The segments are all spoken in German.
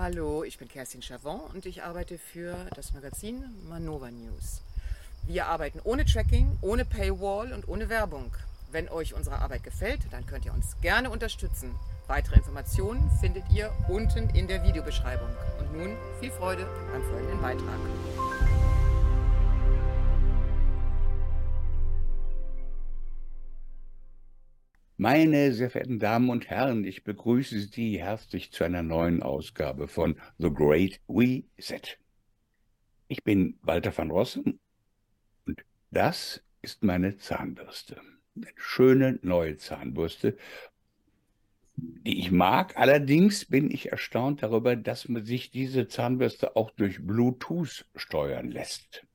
Hallo, ich bin Kerstin Chavon und ich arbeite für das Magazin Manova News. Wir arbeiten ohne Tracking, ohne Paywall und ohne Werbung. Wenn euch unsere Arbeit gefällt, dann könnt ihr uns gerne unterstützen. Weitere Informationen findet ihr unten in der Videobeschreibung. Und nun viel Freude beim folgenden Beitrag. Meine sehr verehrten Damen und Herren, ich begrüße Sie herzlich zu einer neuen Ausgabe von The Great Reset. Ich bin Walter van Rossum und das ist meine Zahnbürste. Eine schöne neue Zahnbürste, die ich mag. Allerdings bin ich erstaunt darüber, dass man sich diese Zahnbürste auch durch Bluetooth steuern lässt.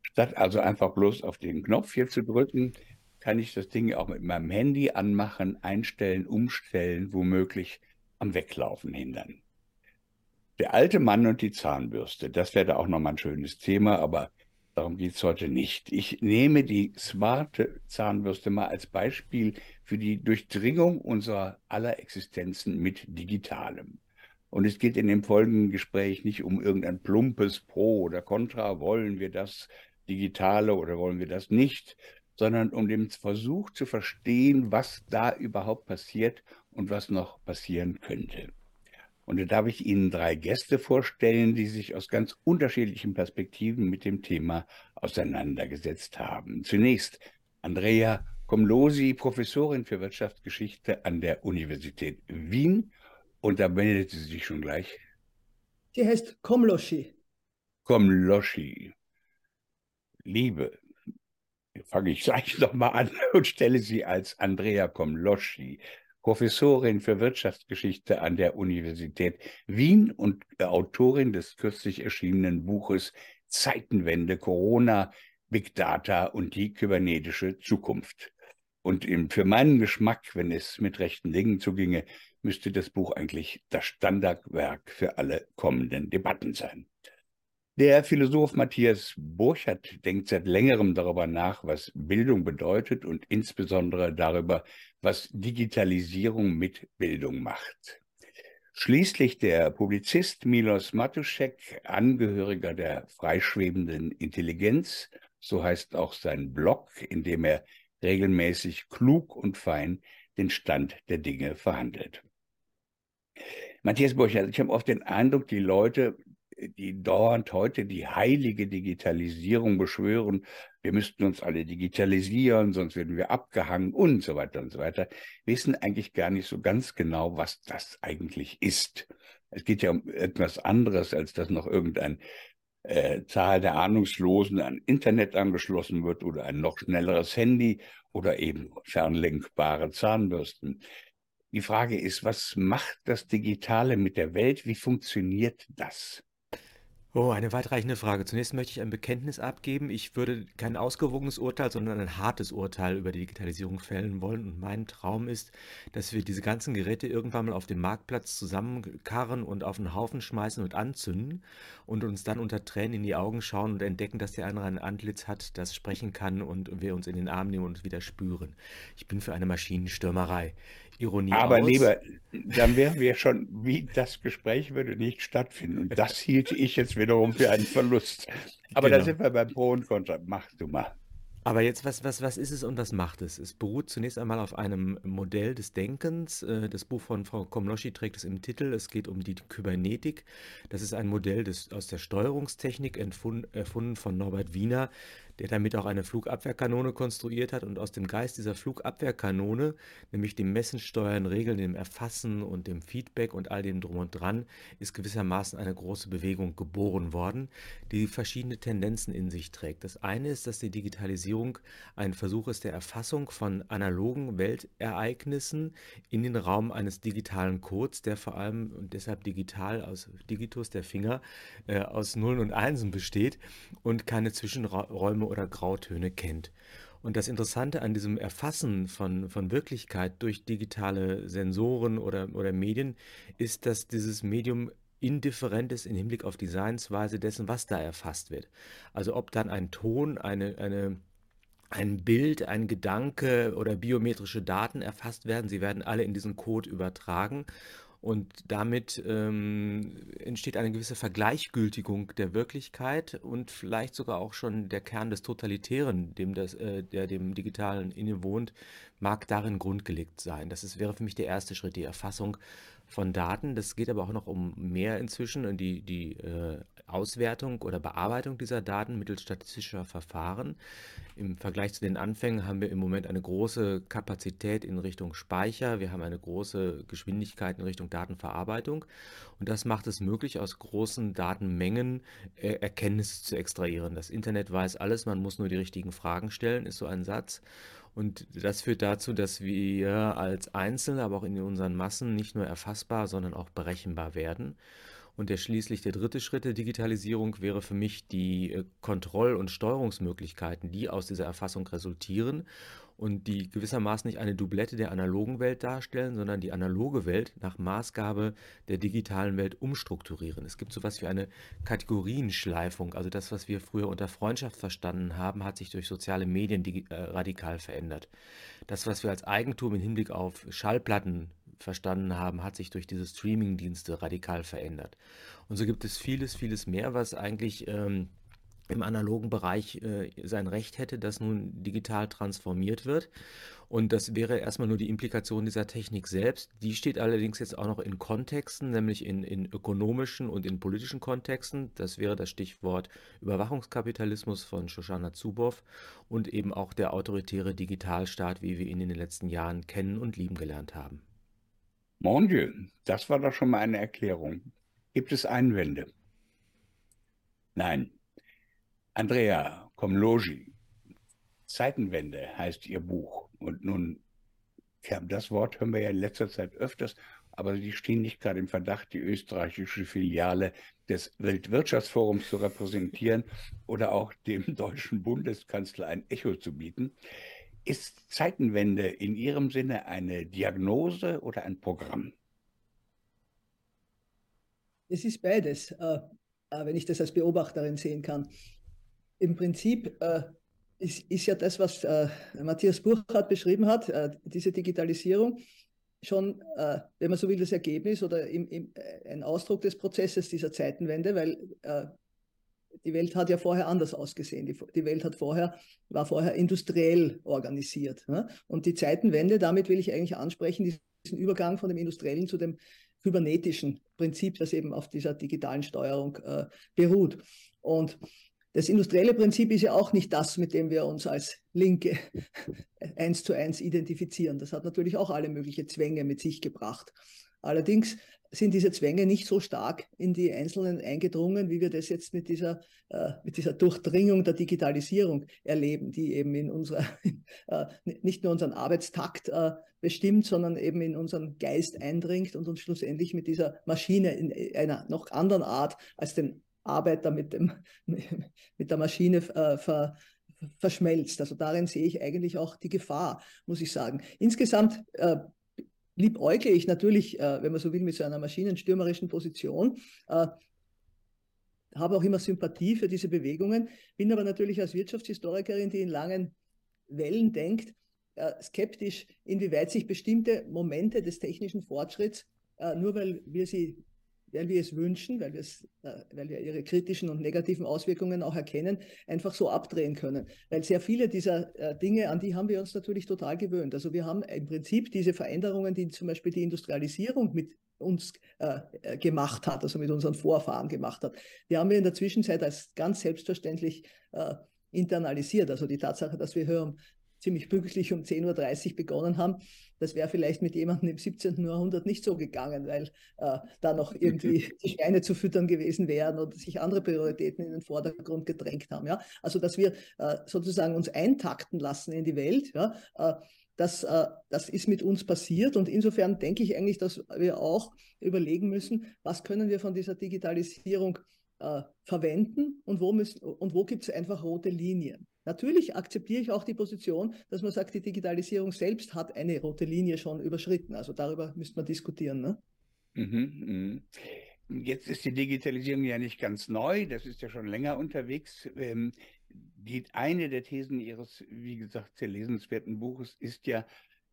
Statt also einfach bloß auf den Knopf hier zu drücken, kann ich das Ding auch mit meinem Handy anmachen, einstellen, umstellen, womöglich am Weglaufen hindern. Der alte Mann und die Zahnbürste, das wäre auch nochmal ein schönes Thema, aber darum geht es heute nicht. Ich nehme die smarte Zahnbürste mal als Beispiel für die Durchdringung unserer aller Existenzen mit Digitalem. Und es geht in dem folgenden Gespräch nicht um irgendein plumpes Pro oder Contra, wollen wir das Digitale oder wollen wir das nicht, sondern um den Versuch zu verstehen, was da überhaupt passiert und was noch passieren könnte. Und da darf ich Ihnen drei Gäste vorstellen, die sich aus ganz unterschiedlichen Perspektiven mit dem Thema auseinandergesetzt haben. Zunächst Andrea Komlosi, Professorin für Wirtschaftsgeschichte an der Universität Wien. Und da meldet sie sich schon gleich. Sie heißt Komloschi. Komloschi. Liebe, fange ich gleich nochmal an und stelle sie als Andrea Komloschi, Professorin für Wirtschaftsgeschichte an der Universität Wien und Autorin des kürzlich erschienenen Buches Zeitenwende, Corona, Big Data und die kybernetische Zukunft. Und für meinen Geschmack, wenn es mit rechten Dingen zuginge, müsste das Buch eigentlich das Standardwerk für alle kommenden Debatten sein. Der Philosoph Matthias Burchardt denkt seit längerem darüber nach, was Bildung bedeutet und insbesondere darüber, was Digitalisierung mit Bildung macht. Schließlich der Publizist Milos Matuszek, Angehöriger der freischwebenden Intelligenz, so heißt auch sein Blog, in dem er regelmäßig klug und fein den Stand der Dinge verhandelt. Matthias Burchardt, ich habe oft den Eindruck, die Leute die dauernd heute die heilige Digitalisierung beschwören, wir müssten uns alle digitalisieren, sonst werden wir abgehangen und so weiter und so weiter, wissen eigentlich gar nicht so ganz genau, was das eigentlich ist. Es geht ja um etwas anderes, als dass noch irgendein äh, Zahl der Ahnungslosen an Internet angeschlossen wird oder ein noch schnelleres Handy oder eben fernlenkbare Zahnbürsten. Die Frage ist, was macht das Digitale mit der Welt? Wie funktioniert das? Oh, eine weitreichende Frage. Zunächst möchte ich ein Bekenntnis abgeben. Ich würde kein ausgewogenes Urteil, sondern ein hartes Urteil über die Digitalisierung fällen wollen. Und mein Traum ist, dass wir diese ganzen Geräte irgendwann mal auf dem Marktplatz zusammenkarren und auf einen Haufen schmeißen und anzünden und uns dann unter Tränen in die Augen schauen und entdecken, dass der andere ein Antlitz hat, das sprechen kann und wir uns in den Arm nehmen und wieder spüren. Ich bin für eine Maschinenstürmerei. Ironie Aber aus. lieber, dann wären wir schon, wie das Gespräch würde nicht stattfinden. Und das hielte ich jetzt wiederum für einen Verlust. Aber genau. da sind wir beim Pro und Contra. Mach du mal. Aber jetzt, was, was, was ist es und was macht es? Es beruht zunächst einmal auf einem Modell des Denkens. Äh, das Buch von Frau Komloschi trägt es im Titel. Es geht um die Kybernetik. Das ist ein Modell des, aus der Steuerungstechnik, erfunden von Norbert Wiener, der damit auch eine Flugabwehrkanone konstruiert hat. Und aus dem Geist dieser Flugabwehrkanone, nämlich dem Messen, Steuern, Regeln, dem Erfassen und dem Feedback und all dem drum und dran, ist gewissermaßen eine große Bewegung geboren worden, die verschiedene Tendenzen in sich trägt. Das eine ist, dass die Digitalisierung ein Versuch ist der Erfassung von analogen Weltereignissen in den Raum eines digitalen Codes, der vor allem und deshalb digital aus Digitus, der Finger, äh, aus Nullen und Einsen besteht und keine Zwischenräume oder Grautöne kennt. Und das Interessante an diesem Erfassen von, von Wirklichkeit durch digitale Sensoren oder, oder Medien ist, dass dieses Medium indifferent ist im Hinblick auf die Seinsweise dessen, was da erfasst wird. Also ob dann ein Ton, eine, eine, ein Bild, ein Gedanke oder biometrische Daten erfasst werden, sie werden alle in diesen Code übertragen Und damit ähm, entsteht eine gewisse Vergleichgültigung der Wirklichkeit und vielleicht sogar auch schon der Kern des Totalitären, dem das, äh, der dem Digitalen innewohnt, mag darin grundgelegt sein. Das ist, wäre für mich der erste Schritt, die Erfassung von Daten. Das geht aber auch noch um mehr inzwischen die, die äh, Auswertung oder Bearbeitung dieser Daten mittels statistischer Verfahren. Im Vergleich zu den Anfängen haben wir im Moment eine große Kapazität in Richtung Speicher. Wir haben eine große Geschwindigkeit in Richtung Datenverarbeitung. Und das macht es möglich, aus großen Datenmengen äh, Erkenntnisse zu extrahieren. Das Internet weiß alles, man muss nur die richtigen Fragen stellen, ist so ein Satz. Und das führt dazu, dass wir als Einzelne, aber auch in unseren Massen nicht nur erfassbar, sondern auch berechenbar werden. Und der schließlich der dritte Schritt der Digitalisierung wäre für mich die äh, Kontroll- und Steuerungsmöglichkeiten, die aus dieser Erfassung resultieren und die gewissermaßen nicht eine Doublette der analogen Welt darstellen, sondern die analoge Welt nach Maßgabe der digitalen Welt umstrukturieren. Es gibt so etwas wie eine Kategorienschleifung, also das, was wir früher unter Freundschaft verstanden haben, hat sich durch soziale Medien äh, radikal verändert. Das, was wir als Eigentum im Hinblick auf Schallplatten verstanden haben, hat sich durch diese Streaming-Dienste radikal verändert. Und so gibt es vieles, vieles mehr, was eigentlich ähm, im analogen Bereich äh, sein Recht hätte, das nun digital transformiert wird. Und das wäre erstmal nur die Implikation dieser Technik selbst. Die steht allerdings jetzt auch noch in Kontexten, nämlich in, in ökonomischen und in politischen Kontexten. Das wäre das Stichwort Überwachungskapitalismus von Shoshana Zuboff und eben auch der autoritäre Digitalstaat, wie wir ihn in den letzten Jahren kennen und lieben gelernt haben. Mon Dieu, das war doch schon mal eine Erklärung. Gibt es Einwände? Nein. Andrea Komlogi, Zeitenwende heißt ihr Buch. Und nun, das Wort hören wir ja in letzter Zeit öfters, aber die stehen nicht gerade im Verdacht, die österreichische Filiale des Weltwirtschaftsforums zu repräsentieren oder auch dem deutschen Bundeskanzler ein Echo zu bieten. Ist Zeitenwende in Ihrem Sinne eine Diagnose oder ein Programm? Es ist beides, äh, äh, wenn ich das als Beobachterin sehen kann. Im Prinzip äh, ist, ja das, was Matthias Burchardt beschrieben hat, diese Digitalisierung, schon, wenn man so will, das Ergebnis oder ein Ausdruck des Prozesses dieser Zeitenwende, weil die Welt hat ja vorher anders ausgesehen. Die, die, Welt hat vorher, war vorher industriell organisiert. Ne? Und die Zeitenwende, damit will ich eigentlich ansprechen, diesen Übergang von dem industriellen zu dem kybernetischen Prinzip, das eben auf dieser digitalen Steuerung äh, beruht. Und das industrielle Prinzip ist ja auch nicht das, mit dem wir uns als Linke eins zu eins identifizieren. Das hat natürlich auch alle möglichen Zwänge mit sich gebracht. Allerdings sind diese Zwänge nicht so stark in die Einzelnen eingedrungen, wie wir das jetzt mit dieser, äh, mit dieser Durchdringung der Digitalisierung erleben, die eben in unserer, äh, nicht nur unseren Arbeitstakt äh, bestimmt, sondern eben in unseren Geist eindringt und uns schlussendlich mit dieser Maschine in einer noch anderen Art als den Arbeiter mit, dem, mit der Maschine äh, ver, verschmelzt. Also darin sehe ich eigentlich auch die Gefahr, muss ich sagen. Insgesamt äh, liebäugle ich natürlich, äh, wenn man so will, mit so einer maschinenstürmerischen Position. Äh, habe auch immer Sympathie für diese Bewegungen, bin aber natürlich als Wirtschaftshistorikerin, die in langen Wellen denkt, äh, skeptisch, inwieweit sich bestimmte Momente des technischen Fortschritts, äh, nur weil wir sie weil wir es wünschen, weil, äh, weil wir ihre kritischen und negativen Auswirkungen auch erkennen, einfach so abdrehen können. Weil sehr viele dieser äh, Dinge, an die haben wir uns natürlich total gewöhnt. Also wir haben im Prinzip diese Veränderungen, die zum Beispiel die Industrialisierung mit uns äh, äh gemacht hat, also mit unseren Vorfahren gemacht hat, die haben wir in der Zwischenzeit als ganz selbstverständlich äh, internalisiert. Also die Tatsache, dass wir hören, ziemlich pünktlich um 10.30 Uhr begonnen haben. Das wäre vielleicht mit jemandem im 17. Jahrhundert nicht so gegangen, weil äh, da noch irgendwie die Schweine zu füttern gewesen wären oder sich andere Prioritäten in den Vordergrund gedrängt haben. Ja? Also, dass wir äh, sozusagen uns eintakten lassen in die Welt, ja? Äh, das, äh, das ist mit uns passiert. Und insofern denke ich eigentlich, dass wir auch überlegen müssen, was können wir von dieser Digitalisierung äh, verwenden und wo, müssen, und wo gibt es einfach rote Linien. Natürlich akzeptiere ich auch die Position, dass man sagt, die Digitalisierung selbst hat eine rote Linie schon überschritten. Also darüber müsste man diskutieren. Ne? Mhm, mh. Jetzt ist die Digitalisierung ja nicht ganz neu, das ist ja schon länger unterwegs. Ähm, die, eine der Thesen Ihres, wie gesagt, sehr lesenswerten Buches ist ja,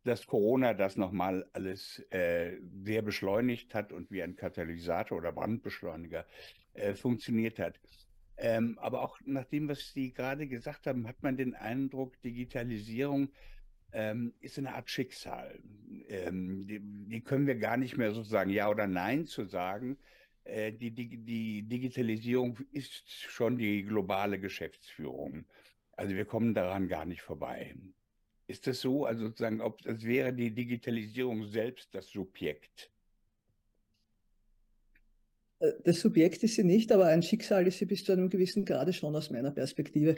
dass Corona das nochmal alles äh, sehr beschleunigt hat und wie ein Katalysator oder Brandbeschleuniger äh, funktioniert hat. Ähm, aber auch nach dem, was Sie gerade gesagt haben, hat man den Eindruck, Digitalisierung ähm, ist eine Art Schicksal. Ähm, die, die, können wir gar nicht mehr sozusagen Ja oder Nein zu sagen. Äh, die, die, die Digitalisierung ist schon die globale Geschäftsführung. Also wir kommen daran gar nicht vorbei. Ist das so? Also sozusagen, ob das wäre die Digitalisierung selbst das Subjekt? Äh, das Subjekt ist sie nicht, aber ein Schicksal ist sie bis zu einem gewissen Grade schon aus meiner Perspektive.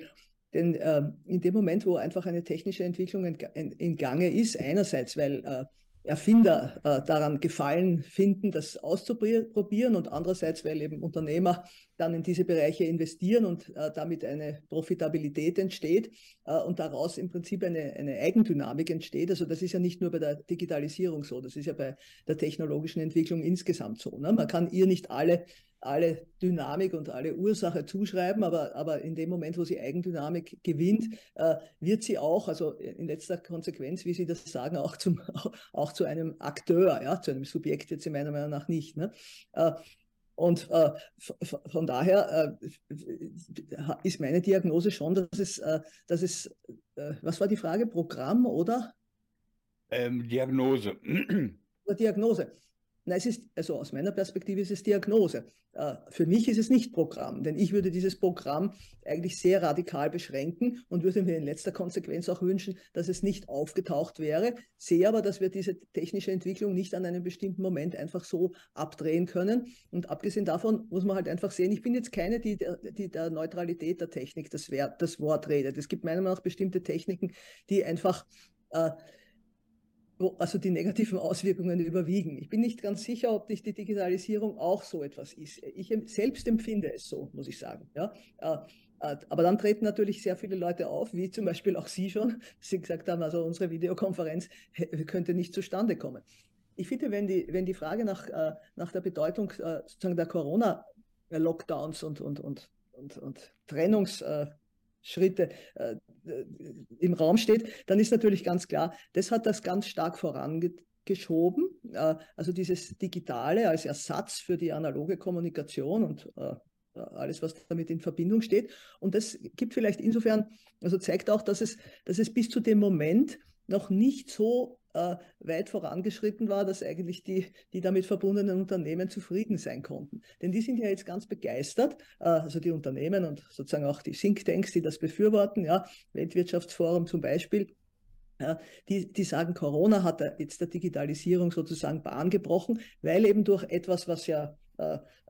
Denn äh, in dem Moment, wo einfach eine technische Entwicklung in, in, in Gange ist, einerseits, weil äh, Erfinder äh, daran gefallen finden, das auszuprobieren und andererseits, weil eben Unternehmer dann in diese Bereiche investieren und äh, damit eine Profitabilität entsteht äh, und daraus im Prinzip eine, eine Eigendynamik entsteht. Also das ist ja nicht nur bei der Digitalisierung so, das ist ja bei der technologischen Entwicklung insgesamt so. Ne? Man kann ihr nicht alle alle Dynamik und alle Ursache zuschreiben, aber, aber in dem Moment, wo sie Eigendynamik gewinnt, äh, wird sie auch, also in letzter Konsequenz, wie Sie das sagen, auch, zum, auch zu einem Akteur, ja, zu einem Subjekt jetzt in meiner Meinung nach nicht. Ne? Äh, und äh, von daher äh, ist meine Diagnose schon, dass es, äh, dass es äh, was war die Frage, Programm oder? Ähm, Diagnose. Diagnose. Na, es ist, also aus meiner Perspektive ist es Diagnose. Äh, für mich ist es nicht Programm, denn ich würde dieses Programm eigentlich sehr radikal beschränken und würde mir in letzter Konsequenz auch wünschen, dass es nicht aufgetaucht wäre. Sehe aber, dass wir diese technische Entwicklung nicht an einem bestimmten Moment einfach so abdrehen können. Und abgesehen davon muss man halt einfach sehen, ich bin jetzt keine, die der, die der Neutralität der Technik das, Wort redet. Es gibt meiner Meinung nach bestimmte Techniken, die einfach äh, wo also die negativen Auswirkungen überwiegen. Ich bin nicht ganz sicher, ob nicht die Digitalisierung auch so etwas ist. Ich selbst empfinde es so, muss ich sagen. Ja? Äh, äh, aber dann treten natürlich sehr viele Leute auf, wie zum Beispiel auch Sie schon, Sie gesagt haben, also unsere Videokonferenz könnte nicht zustande kommen. Ich finde, wenn die, wenn die Frage nach, äh, nach der Bedeutung sozusagen der Corona-Lockdowns und, und, und, und, und Trennungs- Schritte äh, im Raum steht, dann ist natürlich ganz klar, das hat das ganz stark vorangeschoben. Äh, also dieses Digitale als Ersatz für die analoge Kommunikation und äh, alles, was damit in Verbindung steht. Und das gibt vielleicht insofern, also zeigt auch, dass es, dass es bis zu dem Moment noch nicht so äh, weit vorangeschritten war, dass eigentlich die, die damit verbundenen Unternehmen zufrieden sein konnten. Denn die sind ja jetzt ganz begeistert, äh, also die Unternehmen und sozusagen auch die Thinktanks, die das befürworten, ja, Weltwirtschaftsforum zum Beispiel, ja, die, die sagen, Corona hat jetzt der Digitalisierung sozusagen Bahn gebrochen, weil eben durch etwas, was ja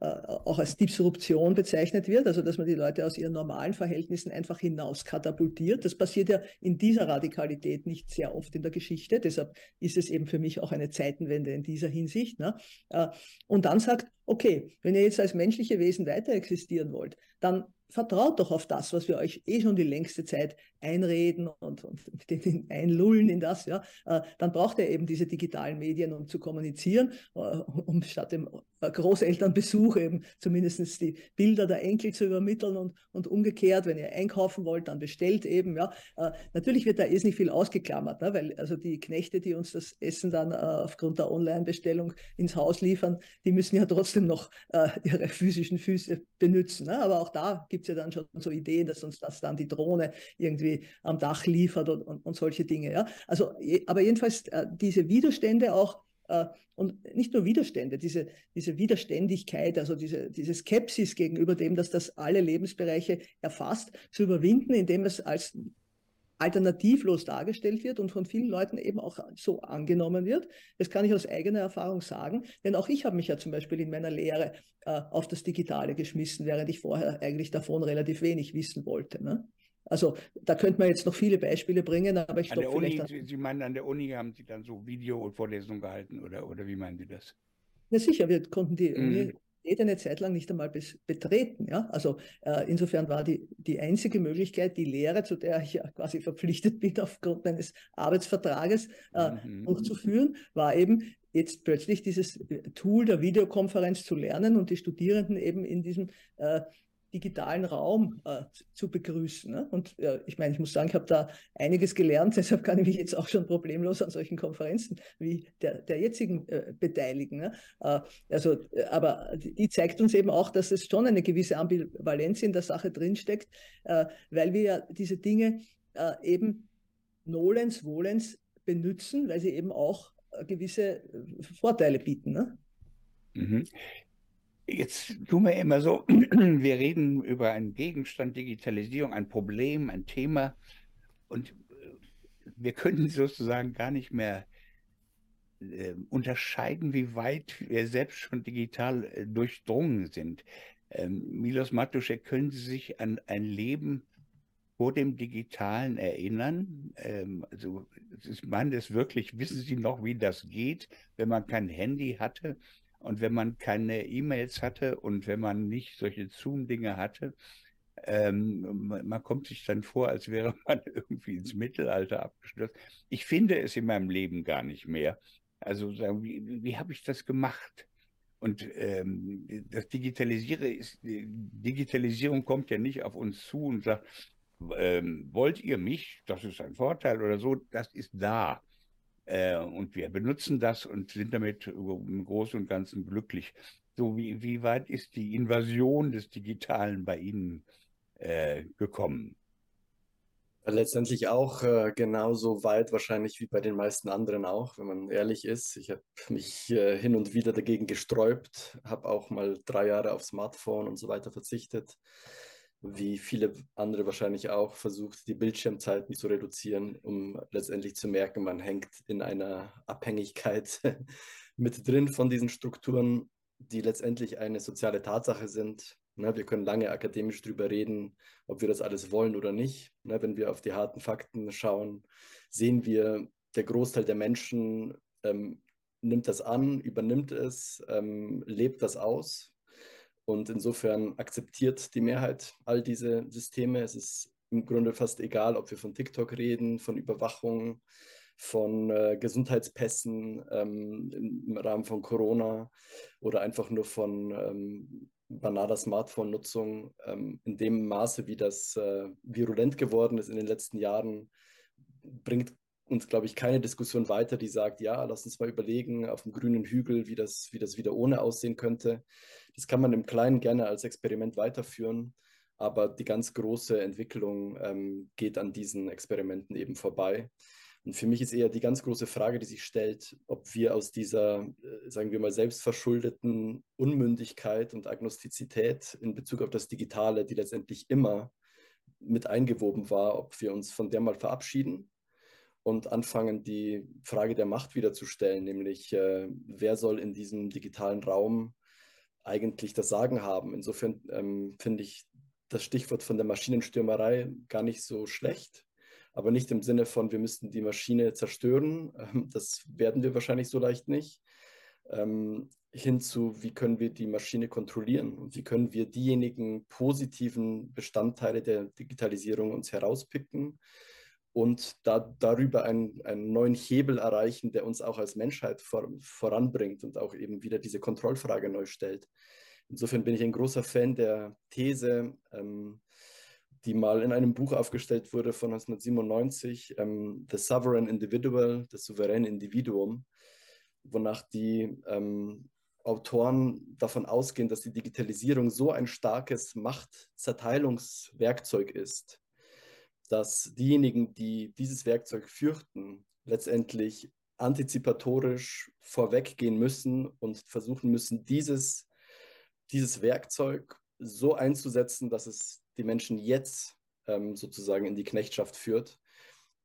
auch als Disruption bezeichnet wird, also dass man die Leute aus ihren normalen Verhältnissen einfach hinaus katapultiert. Das passiert ja in dieser Radikalität nicht sehr oft in der Geschichte. Deshalb ist es eben für mich auch eine Zeitenwende in dieser Hinsicht. Ne? Äh, und dann sagt, okay, wenn ihr jetzt als menschliche Wesen weiter existieren wollt, dann vertraut doch auf das, was wir euch eh schon die längste Zeit einreden und, und einlullen in das, ja, äh, dann braucht er eben diese digitalen Medien, um zu kommunizieren, äh, um statt dem äh, Großelternbesuch eben zumindest die Bilder der Enkel zu übermitteln und, und umgekehrt, wenn ihr einkaufen wollt, dann bestellt eben, ja. Äh, natürlich wird da eh nicht viel ausgeklammert, ne, weil also die Knechte, die uns das Essen dann äh, aufgrund der Online-Bestellung ins Haus liefern, die müssen ja trotzdem noch äh, ihre physischen Füße benutzen, ne? aber auch da gibt es ja dann schon so Ideen, dass uns das dann die Drohne irgendwie am Dach liefert und, und, und solche Dinge, ja. Also, aber jedenfalls äh, diese Widerstände auch äh, und nicht nur Widerstände, diese, diese Widerständigkeit, also diese, diese Skepsis gegenüber dem, dass das alle Lebensbereiche erfasst, zu überwinden, indem es als alternativlos dargestellt wird und von vielen Leuten eben auch so angenommen wird. Das kann ich aus eigener Erfahrung sagen, denn auch ich habe mich ja zum Beispiel in meiner Lehre äh, auf das Digitale geschmissen, während ich vorher eigentlich davon relativ wenig wissen wollte. Ne? Also da könnte man jetzt noch viele Beispiele bringen, aber ich glaube vielleicht... Sie, Sie meinen, an der Uni haben Sie dann so Video-Vorlesungen gehalten oder, oder wie meinen Sie das? Ja sicher, wir konnten die mhm. Uni eine Zeit lang nicht einmal betreten. Ja? Also äh, insofern war die, die einzige Möglichkeit, die Lehre, zu der ich ja quasi verpflichtet bin aufgrund meines Arbeitsvertrages äh, mhm. durchzuführen, war eben jetzt plötzlich dieses Tool der Videokonferenz zu lernen und die Studierenden eben in diesem äh, digitalen Raum äh, zu begrüßen. Ne? Und äh, ich meine, ich muss sagen, ich habe da einiges gelernt, deshalb kann ich mich jetzt auch schon problemlos an solchen Konferenzen wie der, der jetzigen äh, beteiligen. Ne? Äh, also, äh, aber die zeigt uns eben auch, dass es schon eine gewisse Ambivalenz in der Sache drinsteckt, äh, weil wir ja diese Dinge eben nolens, volens benutzen, weil sie eben auch gewisse Vorteile bieten. Ne? Mhm. Jetzt tun wir immer so, wir reden über einen Gegenstand, Digitalisierung, ein Problem, ein Thema und äh, wir können sozusagen gar nicht mehr äh, unterscheiden, wie weit wir selbst schon digital äh, durchdrungen sind. Ähm, Milos Matuszek, können Sie sich an ein Leben vor dem Digitalen erinnern? Ähm, also, ist man das wirklich, wissen Sie noch, wie das geht, wenn man kein Handy hatte? Und wenn man keine E-Mails hatte und wenn man nicht solche Zoom-Dinge hatte, ähm, man kommt sich dann vor, als wäre man irgendwie ins Mittelalter abgestürzt. Ich finde es in meinem Leben gar nicht mehr. Also wie, wie habe ich das gemacht? Und ähm, das Digitalisiere ist, Digitalisierung kommt ja nicht auf uns zu und sagt, ähm, wollt ihr mich? Das ist ein Vorteil oder so. Das ist da. Äh, und wir benutzen das und sind damit im Großen und Ganzen glücklich. So, wie, wie weit ist die Invasion des Digitalen bei Ihnen äh, gekommen? Letztendlich auch äh, genauso weit wahrscheinlich wie bei den meisten anderen auch, wenn man ehrlich ist. Ich habe mich äh, hin und wieder dagegen gesträubt, habe auch mal drei Jahre auf Smartphone und so weiter verzichtet wie viele andere wahrscheinlich auch, versucht, die Bildschirmzeiten zu reduzieren, um letztendlich zu merken, man hängt in einer Abhängigkeit mit drin von diesen Strukturen, die letztendlich eine soziale Tatsache sind. Ne, wir können lange akademisch darüber reden, ob wir das alles wollen oder nicht. Ne, wenn wir auf die harten Fakten schauen, sehen wir, der Großteil der Menschen ähm, nimmt das an, übernimmt es, ähm, lebt das aus. Und insofern akzeptiert die Mehrheit all diese Systeme. Es ist im Grunde fast egal, ob wir von TikTok reden, von Überwachung, von äh, Gesundheitspässen ähm, im Rahmen von Corona oder einfach nur von ähm, banaler Smartphone-Nutzung. Ähm, in dem Maße, wie das äh, virulent geworden ist in den letzten Jahren, bringt uns, glaube ich, keine Diskussion weiter, die sagt, ja, lass uns mal überlegen auf dem grünen Hügel, wie das, wie das wieder ohne aussehen könnte. Das kann man im Kleinen gerne als Experiment weiterführen, aber die ganz große Entwicklung ähm, geht an diesen Experimenten eben vorbei. Und für mich ist eher die ganz große Frage, die sich stellt, ob wir aus dieser, äh, sagen wir mal, selbstverschuldeten Unmündigkeit und Agnostizität in Bezug auf das Digitale, die letztendlich immer mit eingewoben war, ob wir uns von der mal verabschieden und anfangen, die Frage der Macht wieder zu stellen, nämlich äh, wer soll in diesem digitalen Raum eigentlich das Sagen haben. Insofern ähm, finde ich das Stichwort von der Maschinenstürmerei gar nicht so schlecht, aber nicht im Sinne von, wir müssten die Maschine zerstören. Ähm, das werden wir wahrscheinlich so leicht nicht. Ähm, hinzu, wie können wir die Maschine kontrollieren und wie können wir diejenigen positiven Bestandteile der Digitalisierung uns herauspicken und da, darüber einen, einen neuen Hebel erreichen, der uns auch als Menschheit vor, voranbringt und auch eben wieder diese Kontrollfrage neu stellt. Insofern bin ich ein großer Fan der These, ähm, die mal in einem Buch aufgestellt wurde von 1997, ähm, The Sovereign Individual, das souveräne Individuum, wonach die ähm, Autoren davon ausgehen, dass die Digitalisierung so ein starkes Machtzerteilungswerkzeug ist, dass diejenigen, die dieses Werkzeug fürchten, letztendlich antizipatorisch vorweggehen müssen und versuchen müssen, dieses, dieses Werkzeug so einzusetzen, dass es die Menschen jetzt ähm, sozusagen in die Knechtschaft führt,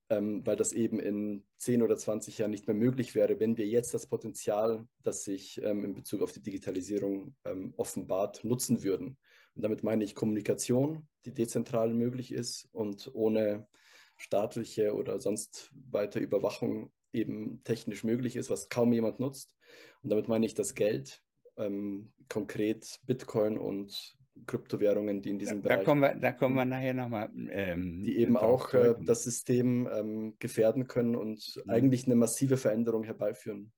ähm, weil das eben in 10 oder 20 Jahren nicht mehr möglich wäre, wenn wir jetzt das Potenzial, das sich ähm, in Bezug auf die Digitalisierung ähm, offenbart, nutzen würden. Und damit meine ich Kommunikation, die dezentral möglich ist und ohne staatliche oder sonst weiter Überwachung eben technisch möglich ist, was kaum jemand nutzt. Und damit meine ich das Geld, ähm, konkret Bitcoin und Kryptowährungen, die in diesem da, Bereich. Da kommen wir, da kommen wir nachher nochmal. Ähm, die eben auch äh, das System ähm, gefährden können und mhm. eigentlich eine massive Veränderung herbeiführen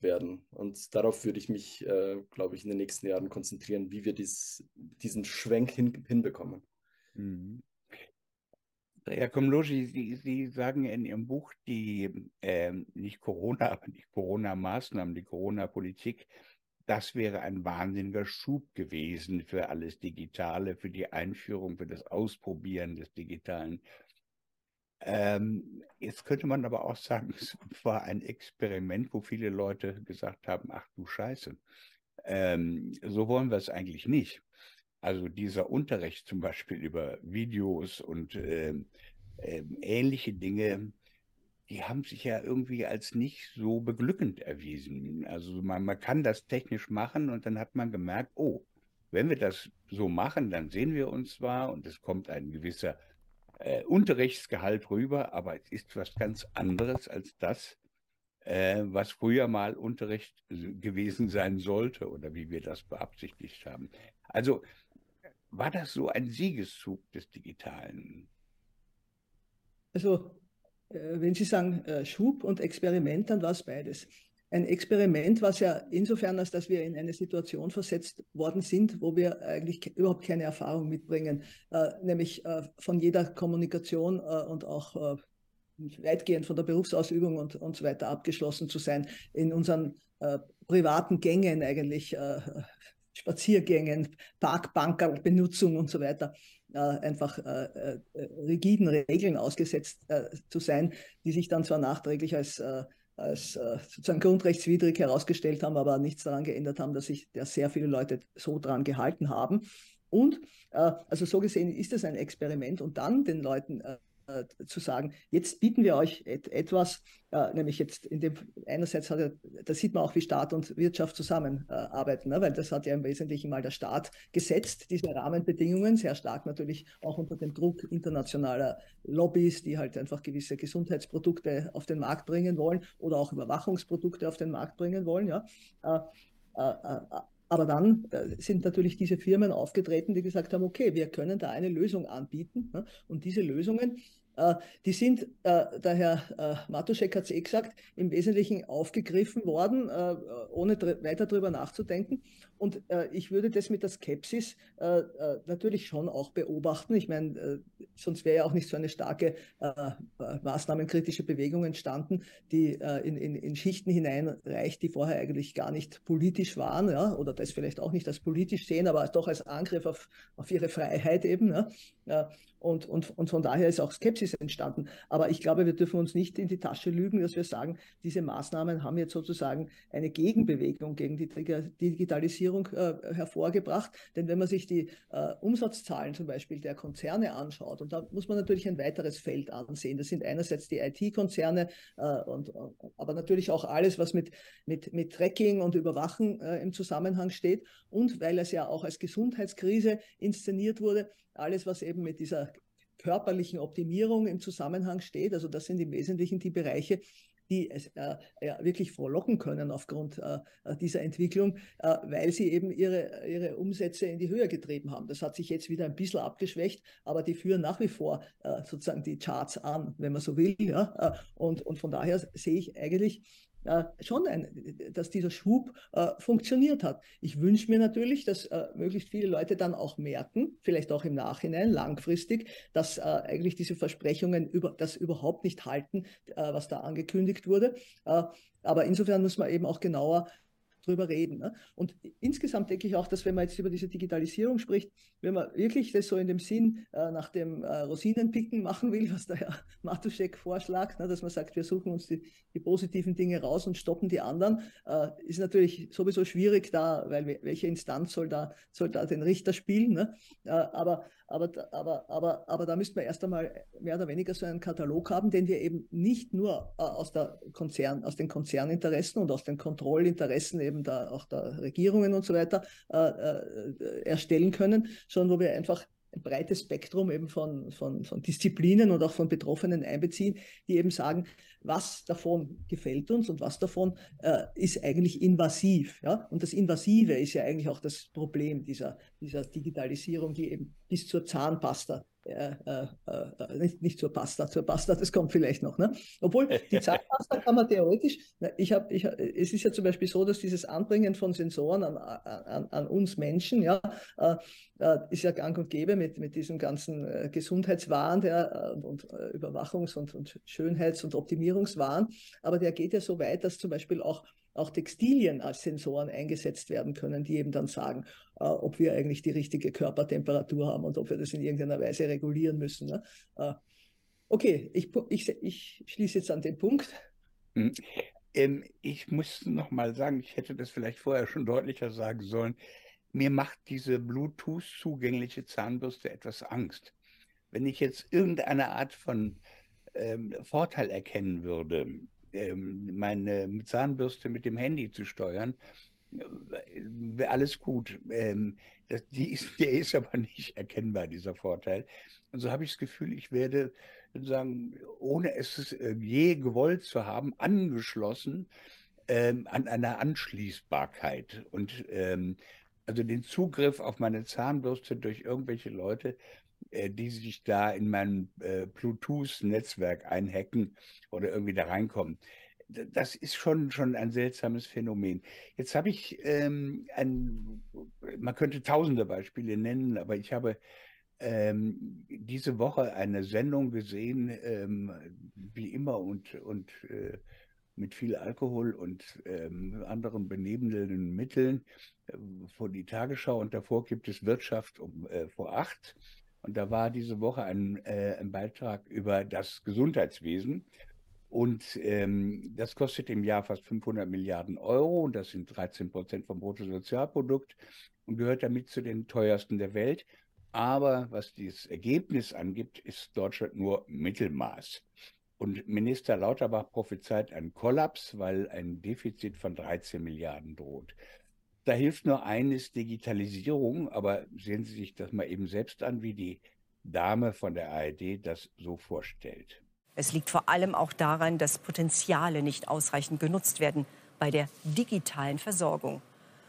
werden. Und darauf würde ich mich, äh, glaube ich, in den nächsten Jahren konzentrieren, wie wir dies, diesen Schwenk hin, hinbekommen. Mhm. Herr Komlogi, Sie, Sie sagen in Ihrem Buch, die äh, nicht Corona, aber nicht Corona-Maßnahmen, die Corona-Politik, das wäre ein wahnsinniger Schub gewesen für alles Digitale, für die Einführung, für das Ausprobieren des Digitalen. Ähm, jetzt könnte man aber auch sagen, es war ein Experiment, wo viele Leute gesagt haben, ach du Scheiße, ähm, so wollen wir es eigentlich nicht. Also dieser Unterricht zum Beispiel über Videos und äh, äh, ähnliche Dinge, die haben sich ja irgendwie als nicht so beglückend erwiesen. Also man, man kann das technisch machen und dann hat man gemerkt, oh, wenn wir das so machen, dann sehen wir uns zwar und es kommt ein gewisser äh, Unterrichtsgehalt rüber, aber es ist was ganz anderes als das, äh, was früher mal Unterricht gewesen sein sollte oder wie wir das beabsichtigt haben. Also war das so ein Siegeszug des Digitalen? Also, äh, wenn Sie sagen äh, Schub und Experiment, dann war es beides. Ein Experiment, was ja insofern, als dass wir in eine Situation versetzt worden sind, wo wir eigentlich überhaupt keine Erfahrung mitbringen, äh, nämlich von jeder Kommunikation und auch weitgehend von der Berufsausübung und, und so weiter abgeschlossen zu sein, in unseren privaten Gängen eigentlich Spaziergängen, Parkbankerbenutzung und so weiter, äh, einfach äh, äh, rigiden Regeln ausgesetzt äh, zu sein, die sich dann zwar nachträglich als, äh, als äh, sozusagen grundrechtswidrig herausgestellt haben, aber nichts daran geändert haben, dass sich ja sehr viele Leute so dran gehalten haben. Und also so gesehen ist es ein Experiment und dann den Leuten äh, zu sagen, jetzt bieten wir euch et etwas, äh, nämlich jetzt in dem einerseits hat er, da sieht man auch, wie Staat und Wirtschaft zusammenarbeiten, ne? weil das hat ja im Wesentlichen mal der Staat gesetzt, diese Rahmenbedingungen, sehr stark natürlich auch unter dem Druck internationaler Lobbys, die halt einfach gewisse Gesundheitsprodukte auf den Markt bringen wollen oder auch Überwachungsprodukte auf den Markt bringen wollen. Ja? Äh, äh, äh aber dann äh, sind natürlich diese Firmen aufgetreten, die gesagt haben, okay, wir können da eine Lösung anbieten. Ne? Und diese Lösungen die sind, äh, der Herr äh, Matuschek hat es eh gesagt, im Wesentlichen aufgegriffen worden, ohne weiter darüber nachzudenken. Und ich würde das mit der Skepsis natürlich schon auch beobachten. Ich meine, sonst wäre ja auch nicht so eine starke maßnahmenkritische Bewegung entstanden, die in, in, in Schichten hineinreicht, die vorher eigentlich gar nicht politisch waren, ja, oder das vielleicht auch nicht als politisch sehen, aber doch als Angriff auf, auf ihre Freiheit eben. Ja. Und, und, und von daher ist auch Skepsis entstanden. Aber ich glaube, wir dürfen uns nicht in die Tasche lügen, dass wir sagen, diese Maßnahmen haben jetzt sozusagen eine Gegenbewegung gegen die Digitalisierung äh, hervorgebracht. Denn wenn man sich die äh, Umsatzzahlen zum Beispiel der Konzerne anschaut, und da muss man natürlich ein weiteres Feld ansehen. Das sind einerseits die IT-Konzerne, äh, und, aber natürlich auch alles, was mit, mit, mit Tracking und Überwachen äh, im Zusammenhang steht. Und weil es ja auch als Gesundheitskrise inszeniert wurde, alles, was eben mit dieser körperlichen Optimierung im Zusammenhang steht. Also das sind im Wesentlichen die Bereiche, die es äh, ja, wirklich frohlocken können aufgrund äh, dieser Entwicklung, äh, weil sie eben ihre, ihre Umsätze in die Höhe getrieben haben. Das hat sich jetzt wieder ein bisschen abgeschwächt, aber die führen nach wie vor äh, sozusagen die Charts an, wenn man so will. Ja? Äh, und, und von daher sehe ich eigentlich schon, ein, dass dieser Schub äh, funktioniert hat. Ich wünsche mir natürlich, dass äh, möglichst viele Leute dann auch merken, vielleicht auch im Nachhinein, langfristig, dass äh, eigentlich diese Versprechungen über, das überhaupt nicht halten, was da angekündigt wurde. Aber insofern muss man eben auch genauer drüber reden. Ne? Und insgesamt denke ich auch, dass wenn man jetzt über diese Digitalisierung spricht, wenn man wirklich das so in dem Sinn äh, nach dem äh, Rosinenpicken machen will, was der Herr Matuschek vorschlägt, ne, dass man sagt, wir suchen uns die, die, positiven Dinge raus und stoppen die anderen, äh, ist natürlich sowieso schwierig da, weil welche Instanz soll da, soll da den Richter spielen. Ne? Äh, aber, aber, aber, aber, aber da müsste man erst einmal mehr oder weniger so einen Katalog haben, den wir eben nicht nur äh, aus, der Konzern, aus den Konzerninteressen und aus den Kontrollinteressen eben da auch der Regierungen und so weiter äh, äh, erstellen können, sondern wo wir einfach ein breites Spektrum eben von, von, von Disziplinen und auch von Betroffenen einbeziehen, die eben sagen, was davon gefällt uns und was davon äh, ist eigentlich invasiv. Ja? Und das Invasive ist ja eigentlich auch das Problem dieser, dieser Digitalisierung, die eben bis zur Zahnpasta äh, äh, äh, nicht, nicht zur Pasta, zur Pasta, das kommt vielleicht noch. Ne? Obwohl die Zahnpasta kann man theoretisch, ich habe, ich, es ist ja zum Beispiel so, dass dieses Anbringen von Sensoren an, an, an uns Menschen, ja, äh, äh, ist ja gang und gäbe mit, mit diesem ganzen äh, Gesundheitswahn der, und Überwachungs- und, und Schönheits- und Optimierungswahn. Aber der geht ja so weit, dass zum Beispiel auch auch Textilien als Sensoren eingesetzt werden können, die eben dann sagen, äh, ob wir eigentlich die richtige Körpertemperatur haben und ob wir das in irgendeiner Weise regulieren müssen. Ne? Äh, okay, ich, ich, ich schließe jetzt an den Punkt. Hm. Ähm, ich muss noch mal sagen, ich hätte das vielleicht vorher schon deutlicher sagen sollen. Mir macht diese Bluetooth-zugängliche Zahnbürste etwas Angst. Wenn ich jetzt irgendeine Art von ähm, Vorteil erkennen würde, meine Zahnbürste mit dem Handy zu steuern, wäre alles gut. Ähm, das, die ist, der ist aber nicht erkennbar, dieser Vorteil. Und so habe ich das Gefühl, ich werde sagen, ohne es äh, je gewollt zu haben, angeschlossen ähm, an einer Anschließbarkeit. Und ähm, also den Zugriff auf meine Zahnbürste durch irgendwelche Leute, äh, die sich da in mein äh, Bluetooth-Netzwerk einhacken oder irgendwie da reinkommen. Das ist schon, schon ein seltsames Phänomen. Jetzt habe ich ähm, ein, man könnte tausende Beispiele nennen, aber ich habe ähm, diese Woche eine Sendung gesehen, ähm, wie immer und, und äh, mit viel Alkohol und ähm, anderen benebelnden Mitteln äh, vor die Tagesschau und davor gibt es Wirtschaft um äh, vor acht. Und da war diese Woche ein, äh, ein Beitrag über das Gesundheitswesen. Und ähm, das kostet im Jahr fast 500 Milliarden Euro und das sind 13 Prozent vom Bruttosozialprodukt und gehört damit zu den teuersten der Welt. Aber was das Ergebnis angibt, ist Deutschland nur Mittelmaß. Und Minister Lauterbach prophezeit einen Kollaps, weil ein Defizit von 13 Milliarden droht. Da hilft nur eines, Digitalisierung, aber sehen Sie sich das mal eben selbst an, wie die Dame von der ARD das so vorstellt. Es liegt vor allem auch daran, dass Potenziale nicht ausreichend genutzt werden bei der digitalen Versorgung.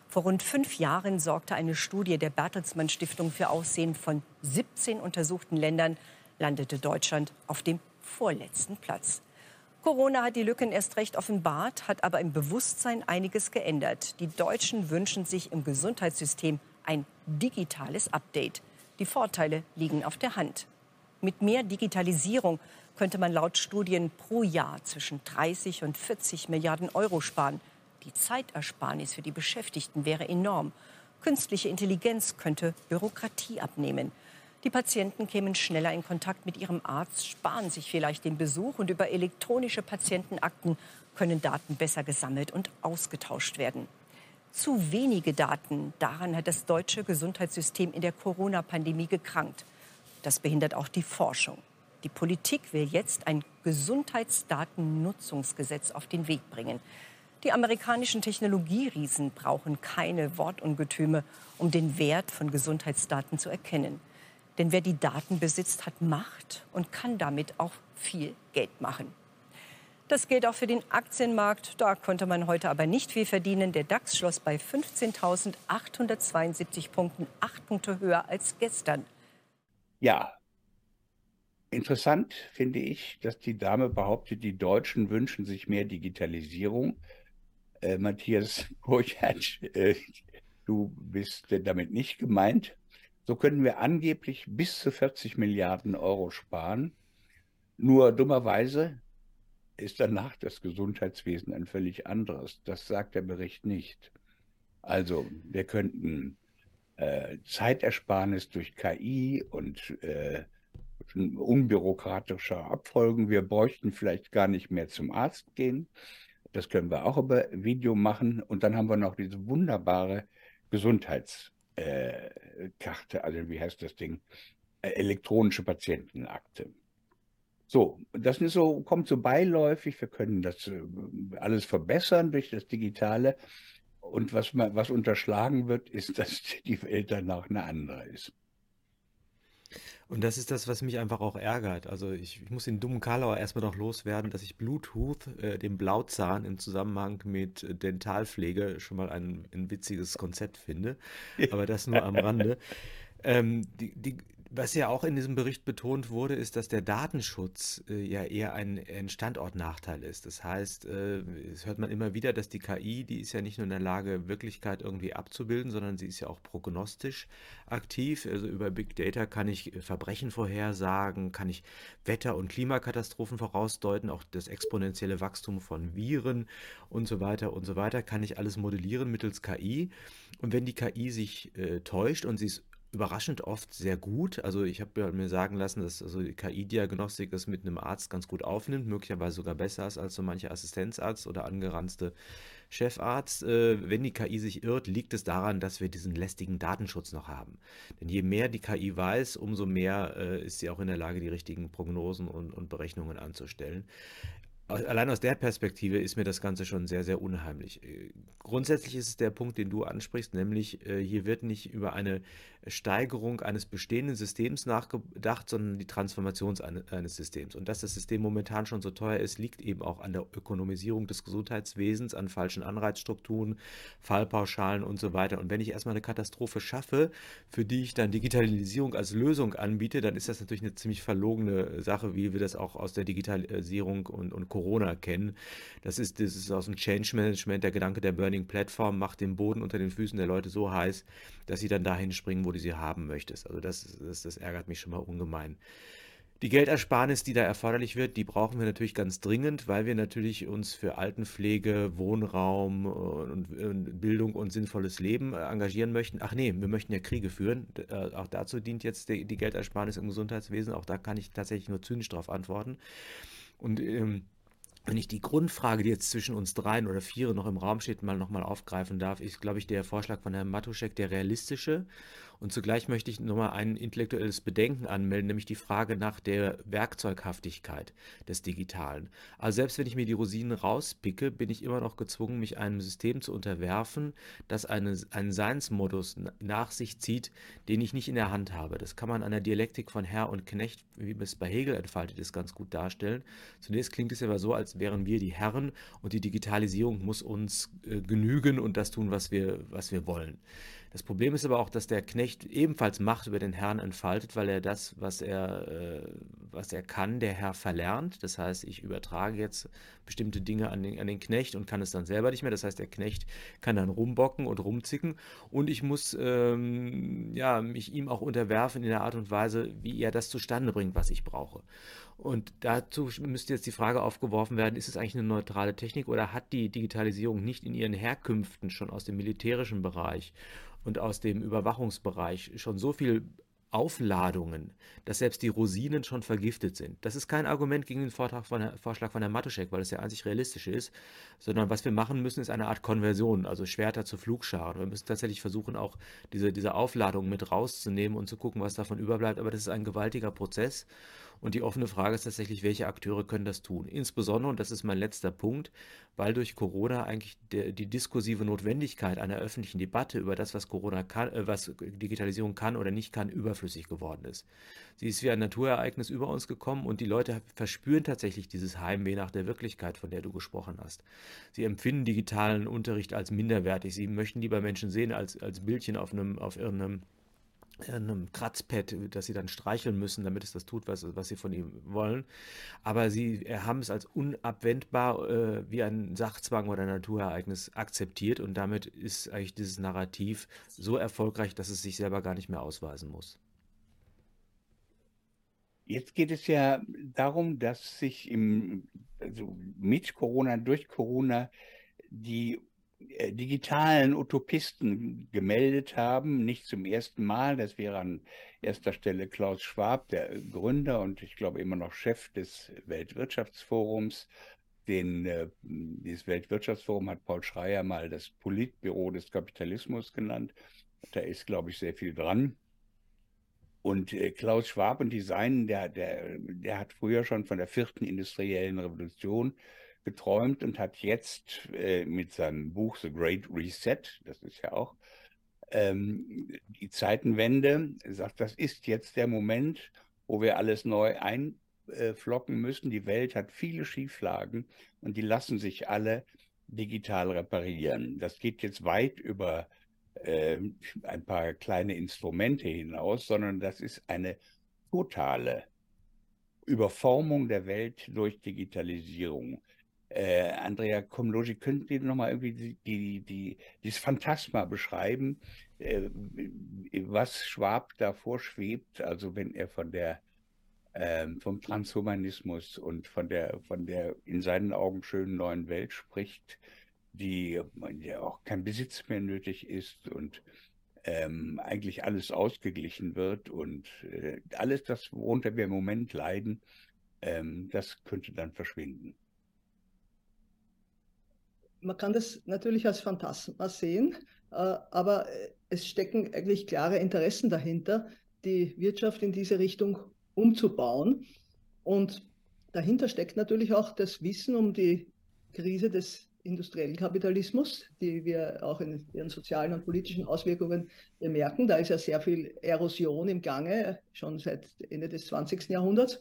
Vor rund fünf Jahren sorgte eine Studie der Bertelsmann Stiftung für Aussehen von 17 untersuchten Ländern, landete Deutschland auf dem vorletzten Platz. Corona hat die Lücken erst recht offenbart, hat aber im Bewusstsein einiges geändert. Die Deutschen wünschen sich im Gesundheitssystem ein digitales Update. Die Vorteile liegen auf der Hand. Mit mehr Digitalisierung könnte man laut Studien pro Jahr zwischen 30 und 40 Milliarden Euro sparen. Die Zeitersparnis für die Beschäftigten wäre enorm. Künstliche Intelligenz könnte Bürokratie abnehmen. Die Patienten kämen schneller in Kontakt mit ihrem Arzt, sparen sich vielleicht den Besuch und über elektronische Patientenakten können Daten besser gesammelt und ausgetauscht werden. Zu wenige Daten, daran hat das deutsche Gesundheitssystem in der Corona-Pandemie gekrankt. Das behindert auch die Forschung. Die Politik will jetzt ein Gesundheitsdatennutzungsgesetz auf den Weg bringen. Die amerikanischen Technologieriesen brauchen keine Wortungetüme, um den Wert von Gesundheitsdaten zu erkennen. Denn wer die Daten besitzt, hat Macht und kann damit auch viel Geld machen. Das gilt auch für den Aktienmarkt. Da konnte man heute aber nicht viel verdienen. Der DAX schloss bei 15.872 Punkten, acht Punkte höher als gestern. Ja, interessant finde ich, dass die Dame behauptet, die Deutschen wünschen sich mehr Digitalisierung. Äh, Matthias Burchardt, äh, du bist damit nicht gemeint. So können wir angeblich bis zu 40 Milliarden Euro sparen. Nur dummerweise ist danach das Gesundheitswesen ein völlig anderes. Das sagt der Bericht nicht. Also wir könnten äh, Zeitersparnis durch KI und äh, unbürokratischer Abfolgen. Wir bräuchten vielleicht gar nicht mehr zum Arzt gehen. Das können wir auch über Video machen. Und dann haben wir noch diese wunderbare Gesundheits- äh, Karte, also wie heißt das Ding? Äh, elektronische Patientenakte. So, das ist so, kommt so beiläufig. Wir können das äh, alles verbessern durch das Digitale. Und was, was unterschlagen wird, ist, dass die Welt danach eine andere ist. Und das ist das, was mich einfach auch ärgert. Also ich, ich muss den dummen Karlauer erstmal noch loswerden, dass ich Bluetooth, äh, den Blauzahn im Zusammenhang mit äh, Dentalpflege schon mal ein, ein witziges Konzept finde. Aber das nur am Rande. Ähm, die, die, Was ja auch in diesem Bericht betont wurde, ist, dass der Datenschutz äh, ja eher ein, ein Standortnachteil ist. Das heißt, äh, es hört man immer wieder, dass die KI, die ist ja nicht nur in der Lage, Wirklichkeit irgendwie abzubilden, sondern sie ist ja auch prognostisch aktiv. Also über Big Data kann ich äh, Verbrechen vorhersagen, kann ich Wetter- und Klimakatastrophen vorausdeuten, auch das exponentielle Wachstum von Viren und so weiter und so weiter, kann ich alles modellieren mittels KI. Und wenn die KI sich äh, täuscht und sie ist überraschend oft sehr gut. Also ich habe mir sagen lassen, dass also die KI-Diagnostik das mit einem Arzt ganz gut aufnimmt, möglicherweise sogar besser ist als so manche Assistenzarzt oder angeranzte Chefarzt. Äh, wenn die KI sich irrt, liegt es daran, dass wir diesen lästigen Datenschutz noch haben. Denn je mehr die KI weiß, umso mehr äh, ist sie auch in der Lage, die richtigen Prognosen und, und Berechnungen anzustellen allein aus der Perspektive ist mir das Ganze schon sehr, sehr unheimlich. Äh, grundsätzlich ist es der Punkt, den du ansprichst, nämlich hier wird nicht über eine Steigerung eines bestehenden Systems nachgedacht, sondern die Transformation eines Systems. Und dass das System momentan schon so teuer ist, liegt eben auch an der Ökonomisierung des Gesundheitswesens, an falschen Anreizstrukturen, Fallpauschalen und so weiter. Und wenn ich erstmal eine Katastrophe schaffe, für die ich dann Digitalisierung als Lösung anbiete, dann ist das natürlich eine ziemlich verlogene Sache, wie wir das auch aus der Digitalisierung und, und Corona kennen. Das ist, das ist aus dem Change Management der Gedanke der Burning Platform, macht den Boden unter den Füßen der Leute so heiß, dass sie dann dahin springen, wo du sie haben möchtest. Also das, das, das ärgert mich schon mal ungemein. Die Geldersparnis, die da erforderlich wird, die brauchen wir natürlich ganz dringend, weil wir natürlich uns für Altenpflege, Wohnraum und Bildung und sinnvolles Leben äh, engagieren möchten. Ach nee, wir möchten ja Kriege führen. Äh, auch dazu dient jetzt die, Geldersparnis im Gesundheitswesen. Auch da kann ich tatsächlich nur zynisch darauf antworten. Und ähm, wenn ich die Grundfrage, die jetzt zwischen uns dreien oder vier noch im Raum steht, mal nochmal aufgreifen darf, ist, glaube ich, der Vorschlag von Herrn Matuschek der realistische und zugleich möchte ich nochmal ein intellektuelles Bedenken anmelden, nämlich die Frage nach der Werkzeughaftigkeit des Digitalen. Also selbst wenn ich mir die Rosinen rauspicke, bin ich immer noch gezwungen, mich einem System zu unterwerfen, das eine, einen Seinsmodus nach sich zieht, den ich nicht in der Hand habe. Das kann man an der Dialektik von Herr und Knecht, wie es bei Hegel entfaltet ist, ganz gut darstellen. Zunächst klingt es aber so, als wären wir die Herren und die Digitalisierung muss uns äh, genügen und das tun, was wir, was wir wollen. Das Problem ist aber auch, dass der Knecht ebenfalls Macht über den Herrn entfaltet, weil er das, was er, äh, was er kann, der Herr verlernt. Das heißt, ich übertrage jetzt bestimmte Dinge an den, an den Knecht und kann es dann selber nicht mehr. Das heißt, der Knecht kann dann rumbocken und rumzicken und ich muss ähm, ja, mich ihm auch unterwerfen in der Art und Weise, wie er das zustande bringt, was ich brauche. Und dazu müsste jetzt die Frage aufgeworfen werden, ist es eigentlich eine neutrale Technik oder hat die Digitalisierung nicht in ihren Herkünften schon aus dem militärischen Bereich und aus dem Überwachungsbereich schon so viel Aufladungen, dass selbst die Rosinen schon vergiftet sind. Das ist kein Argument gegen den Vortrag von Herr, Vorschlag von Herrn Matuschek, weil es der einzig realistisch ist, sondern was wir machen müssen, ist eine Art Konversion, also Schwerter zu Flugscharen. Wir müssen tatsächlich versuchen, auch diese, diese Aufladung mit rauszunehmen und zu gucken, was davon überbleibt. Aber das ist ein gewaltiger Prozess und die offene Frage ist tatsächlich, welche Akteure können das tun? Insbesondere, und das ist mein letzter Punkt, weil durch Corona eigentlich der, die diskursive Notwendigkeit einer öffentlichen Debatte über das, was Corona kann, äh, was Digitalisierung kann oder nicht kann, überflüssig geworden ist. Sie ist wie ein Naturereignis über uns gekommen und die Leute verspüren tatsächlich dieses Heimweh nach der Wirklichkeit, von der du gesprochen hast. Sie empfinden digitalen Unterricht als minderwertig. Sie möchten lieber Menschen sehen als, als Bildchen auf einem, auf irgendeinem einem Kratzpad, das sie dann streicheln müssen, damit es das tut, was, was sie von ihm wollen. Aber sie haben es als unabwendbar äh, wie ein Sachzwang oder ein Naturereignis akzeptiert und damit ist eigentlich dieses Narrativ so erfolgreich, dass es sich selber gar nicht mehr ausweisen muss. Jetzt geht es ja darum, dass sich im, also mit Corona, durch Corona die äh, digitalen Utopisten gemeldet haben, nicht zum ersten Mal. Das wäre an erster Stelle Klaus Schwab, der Gründer und ich glaube immer noch Chef des Weltwirtschaftsforums. Den, äh, dieses Weltwirtschaftsforum hat Paul Schreier mal das Politbüro des Kapitalismus genannt. Da ist, glaube ich, sehr viel dran. Und äh, Klaus Schwab und die Seinen, der, der, der hat früher schon von der vierten industriellen Revolution geträumt und hat jetzt äh, mit seinem Buch The Great Reset, das ist ja auch ähm, die Zeitenwende, sagt, das ist jetzt der Moment, wo wir alles neu einflocken müssen. Die Welt hat viele Schieflagen und die lassen sich alle digital reparieren. Das geht jetzt weit über äh, ein paar kleine Instrumente hinaus, sondern das ist eine totale Überformung der Welt durch Digitalisierung. Äh, Andrea Komlogi, könnten Sie nochmal irgendwie die, die, die, dieses Phantasma beschreiben, äh, was Schwab da vorschwebt, also wenn er von der ähm, vom Transhumanismus und von der, von der in seinen Augen schönen neuen Welt spricht, die ja auch kein Besitz mehr nötig ist und ähm, eigentlich alles ausgeglichen wird und äh, alles das, worunter wir im Moment leiden, ähm, das könnte dann verschwinden. Man kann das natürlich als Phantasma sehen, äh, aber es stecken eigentlich klare Interessen dahinter, die Wirtschaft in diese Richtung umzubauen. Und dahinter steckt natürlich auch das Wissen um die Krise des industriellen Kapitalismus, die wir auch in ihren sozialen und politischen Auswirkungen bemerken. Da ist ja sehr viel Erosion im Gange, schon seit Ende des 20. Jahrhunderts.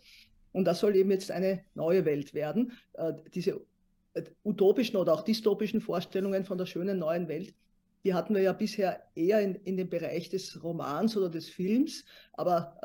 Und das soll eben jetzt eine neue Welt werden. Äh, diese äh, utopischen oder auch dystopischen Vorstellungen von der schönen neuen Welt, die hatten wir ja bisher eher in, in dem Bereich des Romans oder des Films, aber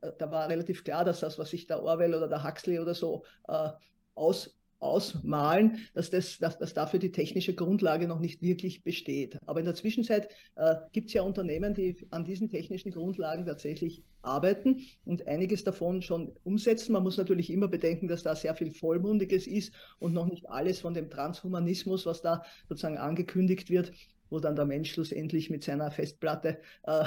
äh, da war relativ klar, dass das, was sich der Orwell oder der Huxley oder so äh, aus, ausmalen, dass, das, dass, dass dafür die technische Grundlage noch nicht wirklich besteht. Aber in der Zwischenzeit äh, gibt es ja Unternehmen, die an diesen technischen Grundlagen tatsächlich arbeiten und einiges davon schon umsetzen. Man muss natürlich immer bedenken, dass da sehr viel Vollmundiges ist und noch nicht alles von dem Transhumanismus, was da sozusagen angekündigt wird, wo dann der Mensch schlussendlich mit seiner Festplatte äh,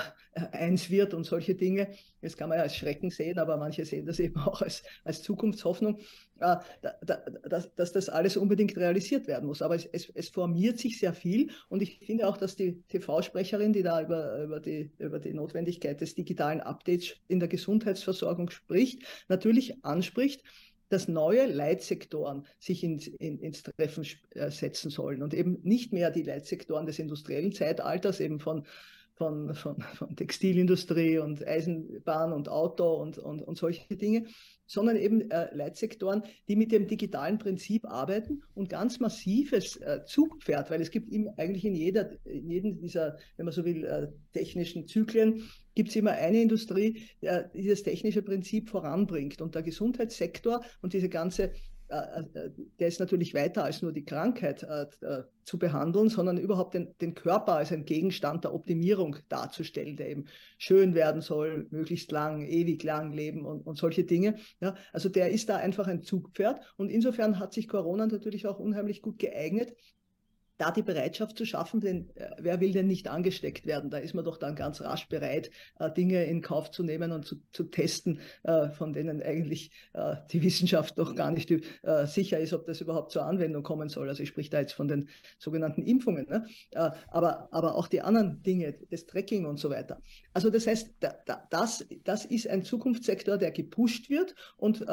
eins wird und solche Dinge. Das kann man ja als Schrecken sehen, aber manche sehen das eben auch als, als Zukunftshoffnung, äh, da, da, dass, dass, das alles unbedingt realisiert werden muss. Aber es, es, es, formiert sich sehr viel und ich finde auch, dass die TV-Sprecherin, die da über, über, die, über die Notwendigkeit des digitalen Updates in der Gesundheitsversorgung spricht, natürlich anspricht, dass neue Leitsektoren sich ins, in, ins Treffen äh, setzen sollen und eben nicht mehr die Leitsektoren des industriellen Zeitalters, eben von, von, von, von Textilindustrie und Eisenbahn und Auto und, und, und solche Dinge, sondern eben äh, Leitsektoren, die mit dem digitalen Prinzip arbeiten und ganz massives äh, Zugpferd, weil es gibt ihm eigentlich in jeder, in jedem dieser, wenn man so will, äh, technischen Zyklen, gibt es immer eine Industrie, die dieses technische Prinzip voranbringt. Und der Gesundheitssektor und diese ganze äh, äh, der ist natürlich weiter als nur die Krankheit äh, zu behandeln, sondern überhaupt den, den, Körper als ein Gegenstand der Optimierung darzustellen, der eben schön werden soll, möglichst lang, ewig lang leben und, und solche Dinge. Ja, also der ist da einfach ein Zugpferd und insofern hat sich Corona natürlich auch unheimlich gut geeignet, da die Bereitschaft zu schaffen, denn äh, wer will denn nicht angesteckt werden? Da ist man doch dann ganz rasch bereit, äh, Dinge in Kauf zu nehmen und zu, zu testen, äh, von denen eigentlich die Wissenschaft doch gar nicht sicher ist, ob das überhaupt zur Anwendung kommen soll. Also ich spreche da jetzt von den sogenannten Impfungen, ne? Aber, aber auch die anderen Dinge, das Tracking und so weiter. Also das heißt, da, da, das, das ist ein Zukunftssektor, der gepusht wird und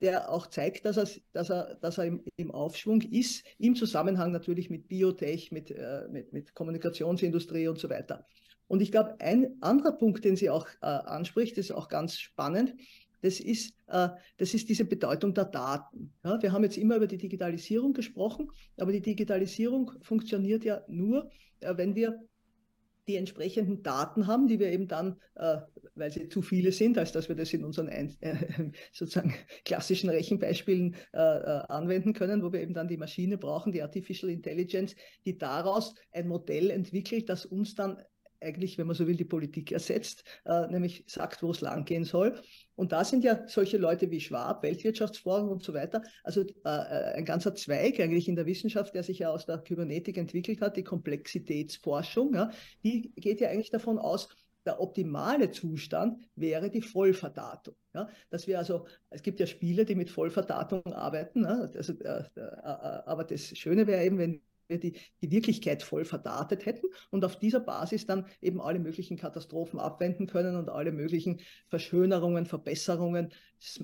der auch zeigt, dass er, dass er, dass er im, im Aufschwung ist, im Zusammenhang natürlich mit Bio Biotech, mit, äh, mit, mit Kommunikationsindustrie und so weiter. Und ich glaube, ein anderer Punkt, den sie auch äh, anspricht, ist auch ganz spannend. Das ist, äh, das ist diese Bedeutung der Daten. Ja, wir haben jetzt immer über die Digitalisierung gesprochen, aber die Digitalisierung funktioniert ja nur, äh, wenn wir die entsprechenden Daten haben, die wir eben dann, äh, weil sie zu viele sind, als dass wir das in unseren ein, äh, sozusagen klassischen Rechenbeispielen äh, äh, anwenden können, wo wir eben dann die Maschine brauchen, die Artificial Intelligence, die daraus ein Modell entwickelt, das uns dann eigentlich, wenn man so will, die Politik ersetzt, äh, nämlich sagt, wo es lang gehen soll. Und da sind ja solche Leute wie Schwab, Weltwirtschaftsforum und so weiter, also äh, äh, ein ganzer Zweig eigentlich in der Wissenschaft, der sich ja aus der Kybernetik entwickelt hat, die Komplexitätsforschung, ja, die geht ja eigentlich davon aus, der optimale Zustand wäre die Vollverdatung. Ja, dass wir also, es gibt ja Spiele, die mit Vollverdatung arbeiten, ne? also, äh, äh, äh aber das Schöne wäre eben, wenn wir die, die Wirklichkeit voll verdatet hätten und auf dieser Basis dann eben alle möglichen Katastrophen abwenden können und alle möglichen Verschönerungen, Verbesserungen,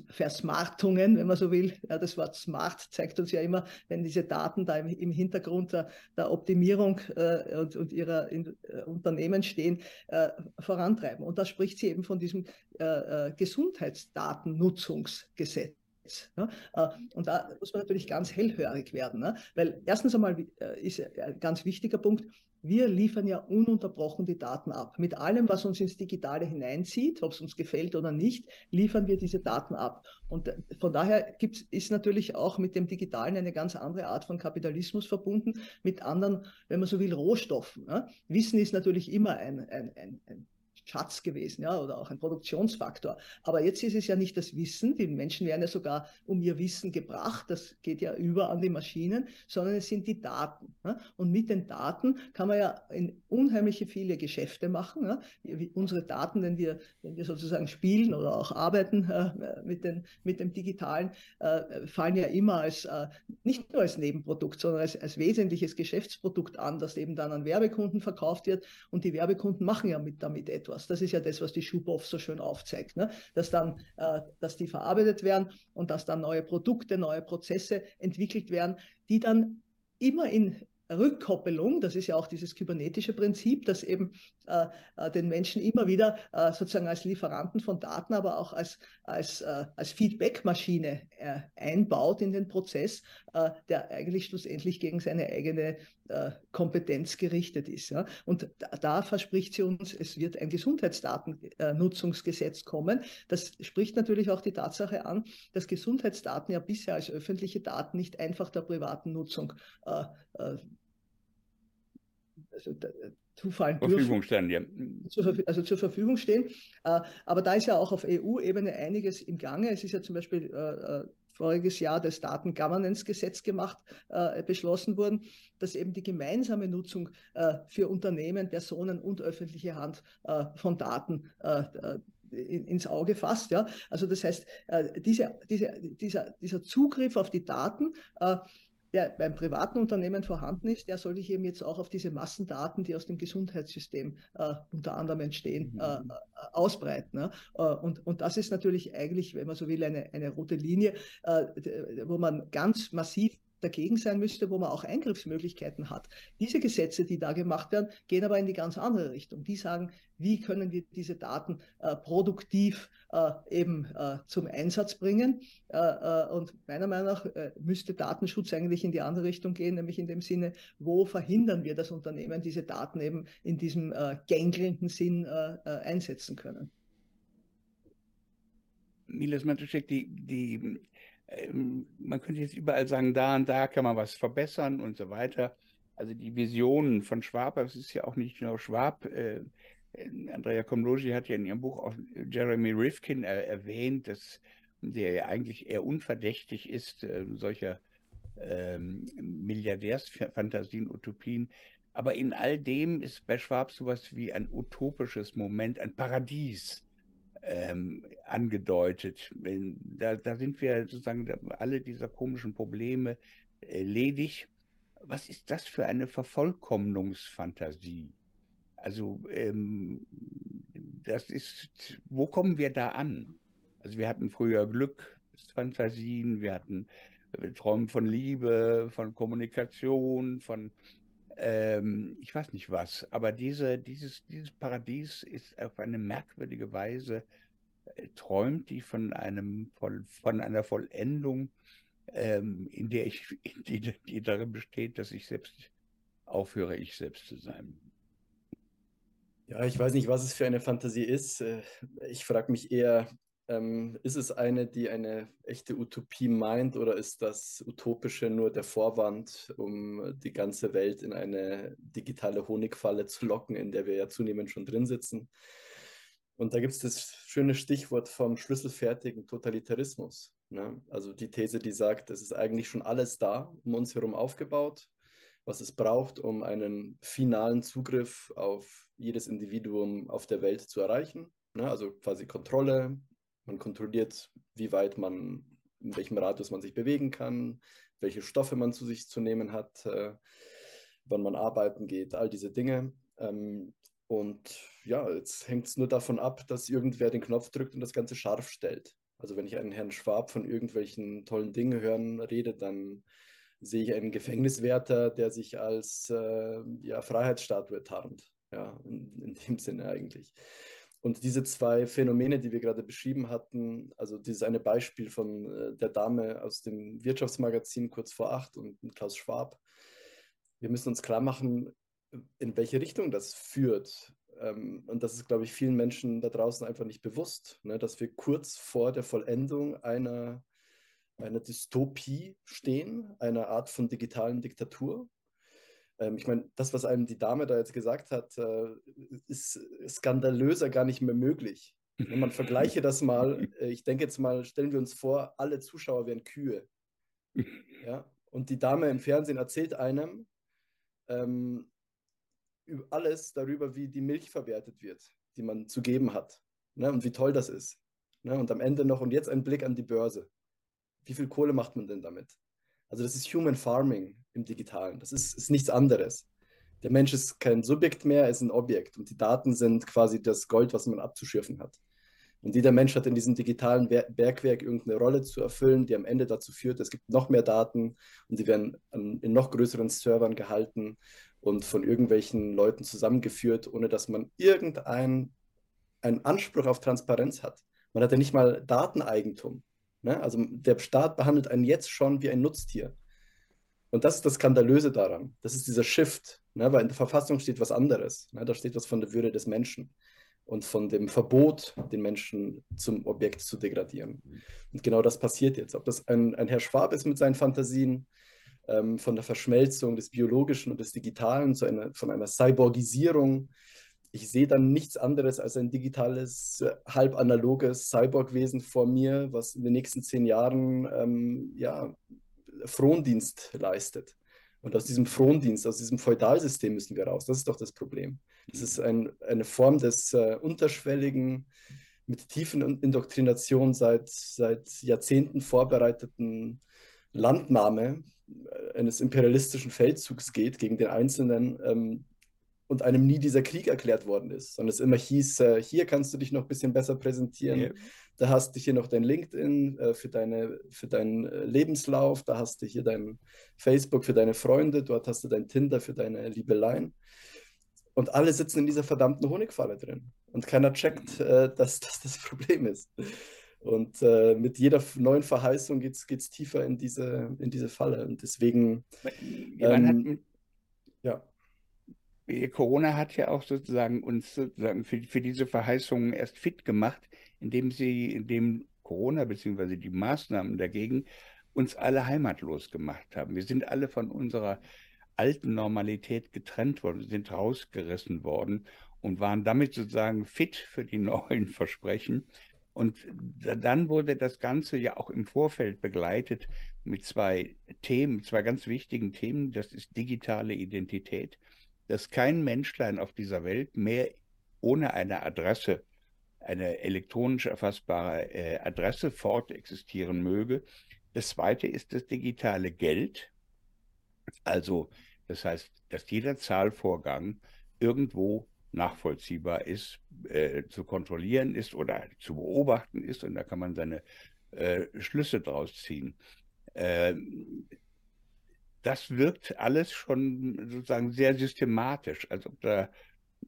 Versmartungen, wenn man so will. Ja, das Wort smart zeigt uns ja immer, wenn diese Daten da im, im Hintergrund der, der Optimierung äh, und, und, ihrer in, äh, Unternehmen stehen, äh, vorantreiben. Und da spricht sie eben von diesem äh, äh, Gesundheitsdatennutzungsgesetz. Ja? Äh, und da muss man natürlich ganz hellhörig werden, ne? weil erstens einmal äh, ist ein ganz wichtiger Punkt, wir liefern ja ununterbrochen die Daten ab. Mit allem, was uns ins Digitale hineinzieht, ob es uns gefällt oder nicht, liefern wir diese Daten ab. Und äh, von daher gibt's, ist natürlich auch mit dem Digitalen eine ganz andere Art von Kapitalismus verbunden, mit anderen, wenn man so will, Rohstoffen. Ja? Wissen ist natürlich immer ein, ein, ein, ein Schatz gewesen, ja, oder auch ein Produktionsfaktor. Aber jetzt ist es ja nicht das Wissen, die Menschen werden ja sogar um ihr Wissen gebracht, das geht ja über an die Maschinen, sondern es sind die Daten. Ja? Und mit den Daten kann man ja in unheimliche viele Geschäfte machen. Ja? Unsere Daten, wenn wir, wenn wir sozusagen spielen oder auch arbeiten äh, mit, den, mit dem Digitalen, äh, fallen ja immer als, äh, nicht nur als Nebenprodukt, sondern als, als wesentliches Geschäftsprodukt an, das eben dann an Werbekunden verkauft wird. Und die Werbekunden machen ja mit damit etwas etwas. Das ist ja das, was die Schubhoff so schön aufzeigt, ne? dass dann, äh, dass die verarbeitet werden und dass dann neue Produkte, neue Prozesse entwickelt werden, die dann immer in Rückkoppelung, das ist ja auch dieses kybernetische Prinzip, das eben äh, äh, den Menschen immer wieder äh, sozusagen als Lieferanten von Daten, aber auch als, als, äh, als Feedback-Maschine äh, einbaut in den Prozess, der eigentlich schlussendlich gegen seine eigene Kompetenz gerichtet ist. Ja? Und da, da, verspricht sie uns, es wird ein Gesundheitsdatennutzungsgesetz kommen. Das spricht natürlich auch die Tatsache an, dass Gesundheitsdaten ja bisher als öffentliche Daten nicht einfach der privaten Nutzung also, zufallen Verfügung stehen, ja. Zur, also zur Verfügung stehen. Äh, aber da ist ja auch auf EU-Ebene einiges im Gange. Es ist ja zum Beispiel äh, äh voriges Jahr das Daten-Governance-Gesetz gemacht, äh, beschlossen worden, dass eben die gemeinsame Nutzung äh, für Unternehmen, Personen und öffentliche Hand äh, von Daten ins Auge fasst. Ja? Also das heißt, diese, diese, dieser, dieser Zugriff auf die Daten der beim privaten Unternehmen vorhanden ist, der soll sich eben jetzt auch auf diese Massendaten, die aus dem Gesundheitssystem äh, unter anderem entstehen, mhm. äh, äh ausbreiten. Ne? Äh, und, und das ist natürlich eigentlich, wenn man so will, eine, eine rote Linie, äh, wo man ganz massiv dagegen sein müsste, wo man auch Eingriffsmöglichkeiten hat. Diese Gesetze, die da gemacht werden, gehen aber in die ganz andere Richtung. Die sagen, wie können wir diese Daten äh, produktiv äh, eben äh, zum Einsatz bringen. Äh, äh, und meiner Meinung nach äh, müsste Datenschutz eigentlich in die andere Richtung gehen, nämlich in dem Sinne, wo verhindern wir, dass Unternehmen diese Daten eben in diesem gängelnden Sinn einsetzen können. Miles Matuszek, die, die man könnte jetzt überall sagen, da und da kann man was verbessern und so weiter. Also die Visionen von Schwab, das ist ja auch nicht nur Schwab. Äh, Andrea Komlogi hat ja in ihrem Buch auch Jeremy Rifkin äh, erwähnt, dass der ja eigentlich eher unverdächtig ist, äh, solcher ähm, Milliardärsfantasien, Utopien. Aber in all dem ist bei Schwab sowas wie ein utopisches Moment, ein Paradies ähm, angedeutet. Da, da, sind wir sozusagen alle dieser komischen Probleme äh, ledig. Was ist das für eine Vervollkommnungsfantasie? Also ähm, das ist, wo kommen wir da an? Also wir hatten früher Glücksfantasien, wir hatten wir Träumen von Liebe, von Kommunikation, von ähm, ich weiß nicht was, aber diese, dieses, dieses Paradies ist auf eine merkwürdige Weise, äh, träumt die von einem von einer Vollendung, ähm, in der ich, die, die darin besteht, dass ich selbst aufhöre, ich selbst zu sein. Ja, ich weiß nicht, was es für eine Fantasie ist. Äh, ich frage mich eher, ähm, ist es eine, die eine echte Utopie meint oder ist das Utopische nur der Vorwand, um die ganze Welt in eine digitale Honigfalle zu locken, in der wir ja zunehmend schon drin sitzen? Und da gibt es das schöne Stichwort vom schlüsselfertigen Totalitarismus. Ne? Also die These, die sagt, es ist eigentlich schon alles da, um uns herum aufgebaut, was es braucht, um einen finalen Zugriff auf jedes Individuum auf der Welt zu erreichen. Ne? Also quasi Kontrolle, man kontrolliert, wie weit man, in welchem Radius man sich bewegen kann, welche Stoffe man zu sich zu nehmen hat, äh, wann man arbeiten geht, all diese Dinge. Ähm, und ja, jetzt hängt es nur davon ab, dass irgendwer den Knopf drückt und das Ganze scharf stellt. Also wenn ich einen Herrn Schwab von irgendwelchen tollen Dingen hören rede, dann sehe ich einen Gefängniswärter, der sich als äh, ja, Freiheitsstatue tarnt. Ja, in, in dem Sinne eigentlich. Und diese zwei Phänomene, die wir gerade beschrieben hatten, also dieses eine Beispiel von äh, der Dame aus dem Wirtschaftsmagazin kurz vor acht und Klaus Schwab, wir müssen uns klar machen, in welche Richtung das führt. Ähm, und das ist, glaube ich, vielen Menschen da draußen einfach nicht bewusst, ne, dass wir kurz vor der Vollendung einer, einer Dystopie stehen, einer Art von digitalen Diktatur. Ähm, ich meine, das, was einem die Dame da jetzt gesagt hat, äh, ist skandalöser gar nicht mehr möglich. Wenn man vergleiche das mal, äh, ich denke jetzt mal, stellen wir uns vor, alle Zuschauer wären Kühe. Ja? Und die Dame im Fernsehen erzählt einem, ähm, alles darüber, wie die Milch verwertet wird, die man zu geben hat. Ne? Und wie toll das ist. Ne? Und am Ende noch, und jetzt ein Blick an die Börse. Wie viel Kohle macht man denn damit? Also das ist Human Farming im digitalen. Das ist, ist nichts anderes. Der Mensch ist kein Subjekt mehr, er ist ein Objekt. Und die Daten sind quasi das Gold, was man abzuschürfen hat. Und jeder Mensch hat in diesem digitalen Bergwerk irgendeine Rolle zu erfüllen, die am Ende dazu führt, es gibt noch mehr Daten und sie werden in noch größeren Servern gehalten und von irgendwelchen Leuten zusammengeführt, ohne dass man irgendeinen Anspruch auf Transparenz hat. Man hat ja nicht mal Dateneigentum. Ne? Also der Staat behandelt einen jetzt schon wie ein Nutztier. Und das ist das Skandalöse daran. Das ist dieser Shift, ne? weil in der Verfassung steht was anderes. Ne? Da steht was von der Würde des Menschen und von dem Verbot, den Menschen zum Objekt zu degradieren. Und genau das passiert jetzt. Ob das ein, ein Herr Schwab ist mit seinen Fantasien, ähm, von der Verschmelzung des Biologischen und des Digitalen zu einer, von einer Cyborgisierung. Ich sehe dann nichts anderes als ein digitales, äh, halb analoges Cyborg-Wesen vor mir, was in den nächsten zehn Jahren ähm, ja, Frondienst leistet. Und aus diesem Frondienst, aus diesem Feudalsystem müssen wir raus. Das ist doch das Problem. Das ist ein, eine Form des äh, unterschwelligen, mit tiefen Indoktrination seit, seit Jahrzehnten vorbereiteten Landnahme äh, eines imperialistischen Feldzugs geht gegen den Einzelnen ähm, und einem nie dieser Krieg erklärt worden ist, sondern es immer hieß, äh, hier kannst du dich noch ein bisschen besser präsentieren, ja. da hast du hier noch dein LinkedIn äh, für, deine, für deinen äh, Lebenslauf, da hast du hier dein Facebook für deine Freunde, dort hast du dein Tinder für deine Liebeleien. Und alle sitzen in dieser verdammten Honigfalle drin. Und keiner checkt, äh, dass das das Problem ist. Und äh, mit jeder neuen Verheißung geht es tiefer in diese, in diese Falle. Und deswegen. Ähm, ja. Corona hat ja auch sozusagen uns sozusagen für, für diese Verheißungen erst fit gemacht, indem sie, indem Corona bzw. die Maßnahmen dagegen uns alle heimatlos gemacht haben. Wir sind alle von unserer alten Normalität getrennt worden, sind rausgerissen worden und waren damit sozusagen fit für die neuen Versprechen, und dann wurde das Ganze ja auch im Vorfeld begleitet mit zwei Themen, zwei ganz wichtigen Themen. Das ist digitale Identität, dass kein Menschlein auf dieser Welt mehr ohne eine Adresse, eine elektronisch erfassbare äh, Adresse fort existieren möge. Das zweite ist das digitale Geld. Also, das heißt, dass jeder Zahlvorgang irgendwo nachvollziehbar ist, äh, zu kontrollieren ist oder zu beobachten ist und da kann man seine äh, Schlüsse draus ziehen. Äh, das wirkt alles schon sozusagen sehr systematisch, als ob da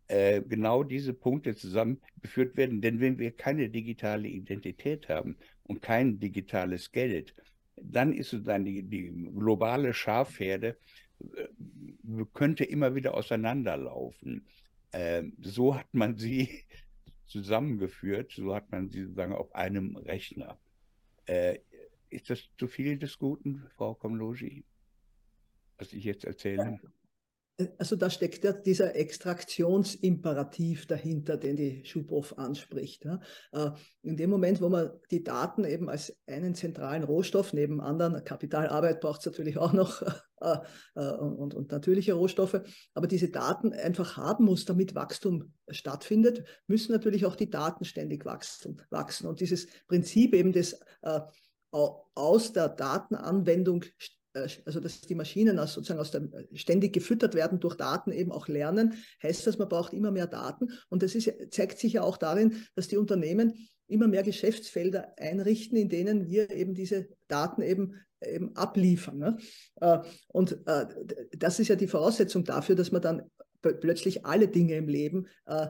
äh, genau diese Punkte zusammengeführt werden. Denn wenn wir keine digitale Identität haben und kein digitales Geld, dann ist sozusagen die, die globale Schafherde äh, könnte immer wieder auseinanderlaufen. Ähm, so hat man sie zusammengeführt, so hat man sie sozusagen auf einem Rechner. Äh, ist das zu viel des Guten, Frau Komlogi, was ich jetzt erzähle? Ja. Also da steckt ja dieser Extraktionsimperativ dahinter, den die Schubhoff anspricht. Äh, in dem Moment, wo man die Daten eben als einen zentralen Rohstoff, neben anderen Kapitalarbeit braucht es natürlich auch noch äh, äh, und, und natürliche Rohstoffe, aber diese Daten einfach haben muss, damit Wachstum stattfindet, müssen natürlich auch die Daten ständig wachsen. wachsen. Und dieses Prinzip eben des aus der Datenanwendung äh, also dass die Maschinen aus, sozusagen aus der, ständig gefüttert werden durch Daten eben auch lernen, heißt das, man braucht immer mehr Daten. Und das ist, zeigt sich ja auch darin, dass die Unternehmen immer mehr Geschäftsfelder einrichten, in denen wir eben diese Daten eben, eben abliefern. Ne? Äh, und äh, das ist ja die Voraussetzung dafür, dass man dann plötzlich alle Dinge im Leben äh,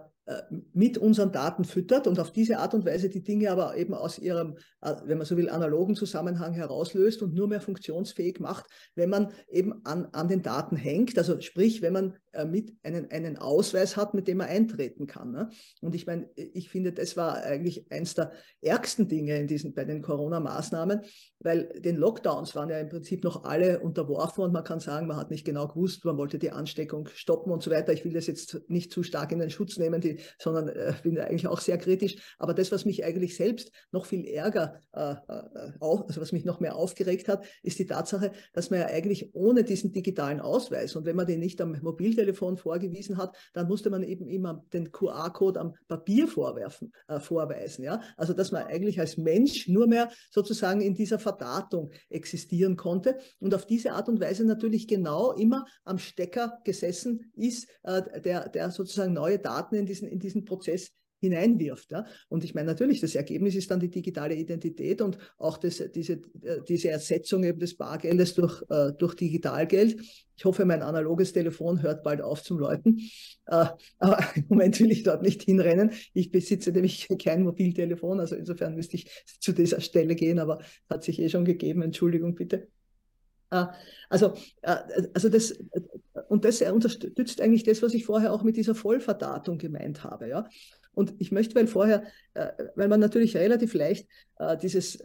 mit unseren Daten füttert und auf diese Art und Weise die Dinge aber eben aus ihrem, äh, wenn man so will, analogen Zusammenhang herauslöst und nur mehr funktionsfähig macht, wenn man eben an, an den Daten hängt. Also sprich, wenn man äh, mit einen, einen Ausweis hat, mit dem man eintreten kann. Ne? Und ich meine, ich finde, das war eigentlich eines der ärgsten Dinge in diesen, bei den Corona-Maßnahmen, weil den Lockdowns waren ja im Prinzip noch alle unterworfen und man kann sagen, man hat nicht genau gewusst, man wollte die Ansteckung stoppen und so weiter. Ich will das jetzt nicht zu stark in den Schutz nehmen, die sondern äh, bin eigentlich auch sehr kritisch. Aber das, was mich eigentlich selbst noch viel ärger, äh, äh, auf, also was mich noch mehr aufgeregt hat, ist die Tatsache, dass man ja eigentlich ohne diesen digitalen Ausweis und wenn man den nicht am Mobiltelefon vorgewiesen hat, dann musste man eben immer den QR-Code am Papier vorwerfen, äh, vorweisen. Ja? Also dass man eigentlich als Mensch nur mehr sozusagen in dieser Verdatung existieren konnte und auf diese Art und Weise natürlich genau immer am Stecker gesessen ist, äh, der, der sozusagen neue Daten in diesen, in diesen Prozess hineinwirft. Ja? Und ich meine natürlich, das Ergebnis ist dann die digitale Identität und auch das, diese, äh, diese Ersetzung eben des Bargeldes durch, äh, durch Digitalgeld. Ich hoffe, mein analoges Telefon hört bald auf zum Läuten. Äh, aber im Moment will ich dort nicht hinrennen. Ich besitze nämlich kein Mobiltelefon, also insofern müsste ich zu dieser Stelle gehen, aber hat sich eh schon gegeben. Entschuldigung bitte. Äh, also, äh, also das, und das unterstützt eigentlich das, was ich vorher auch mit dieser Vollverdatung gemeint habe. Ja? Und ich möchte, weil vorher, äh, weil man natürlich relativ leicht dieses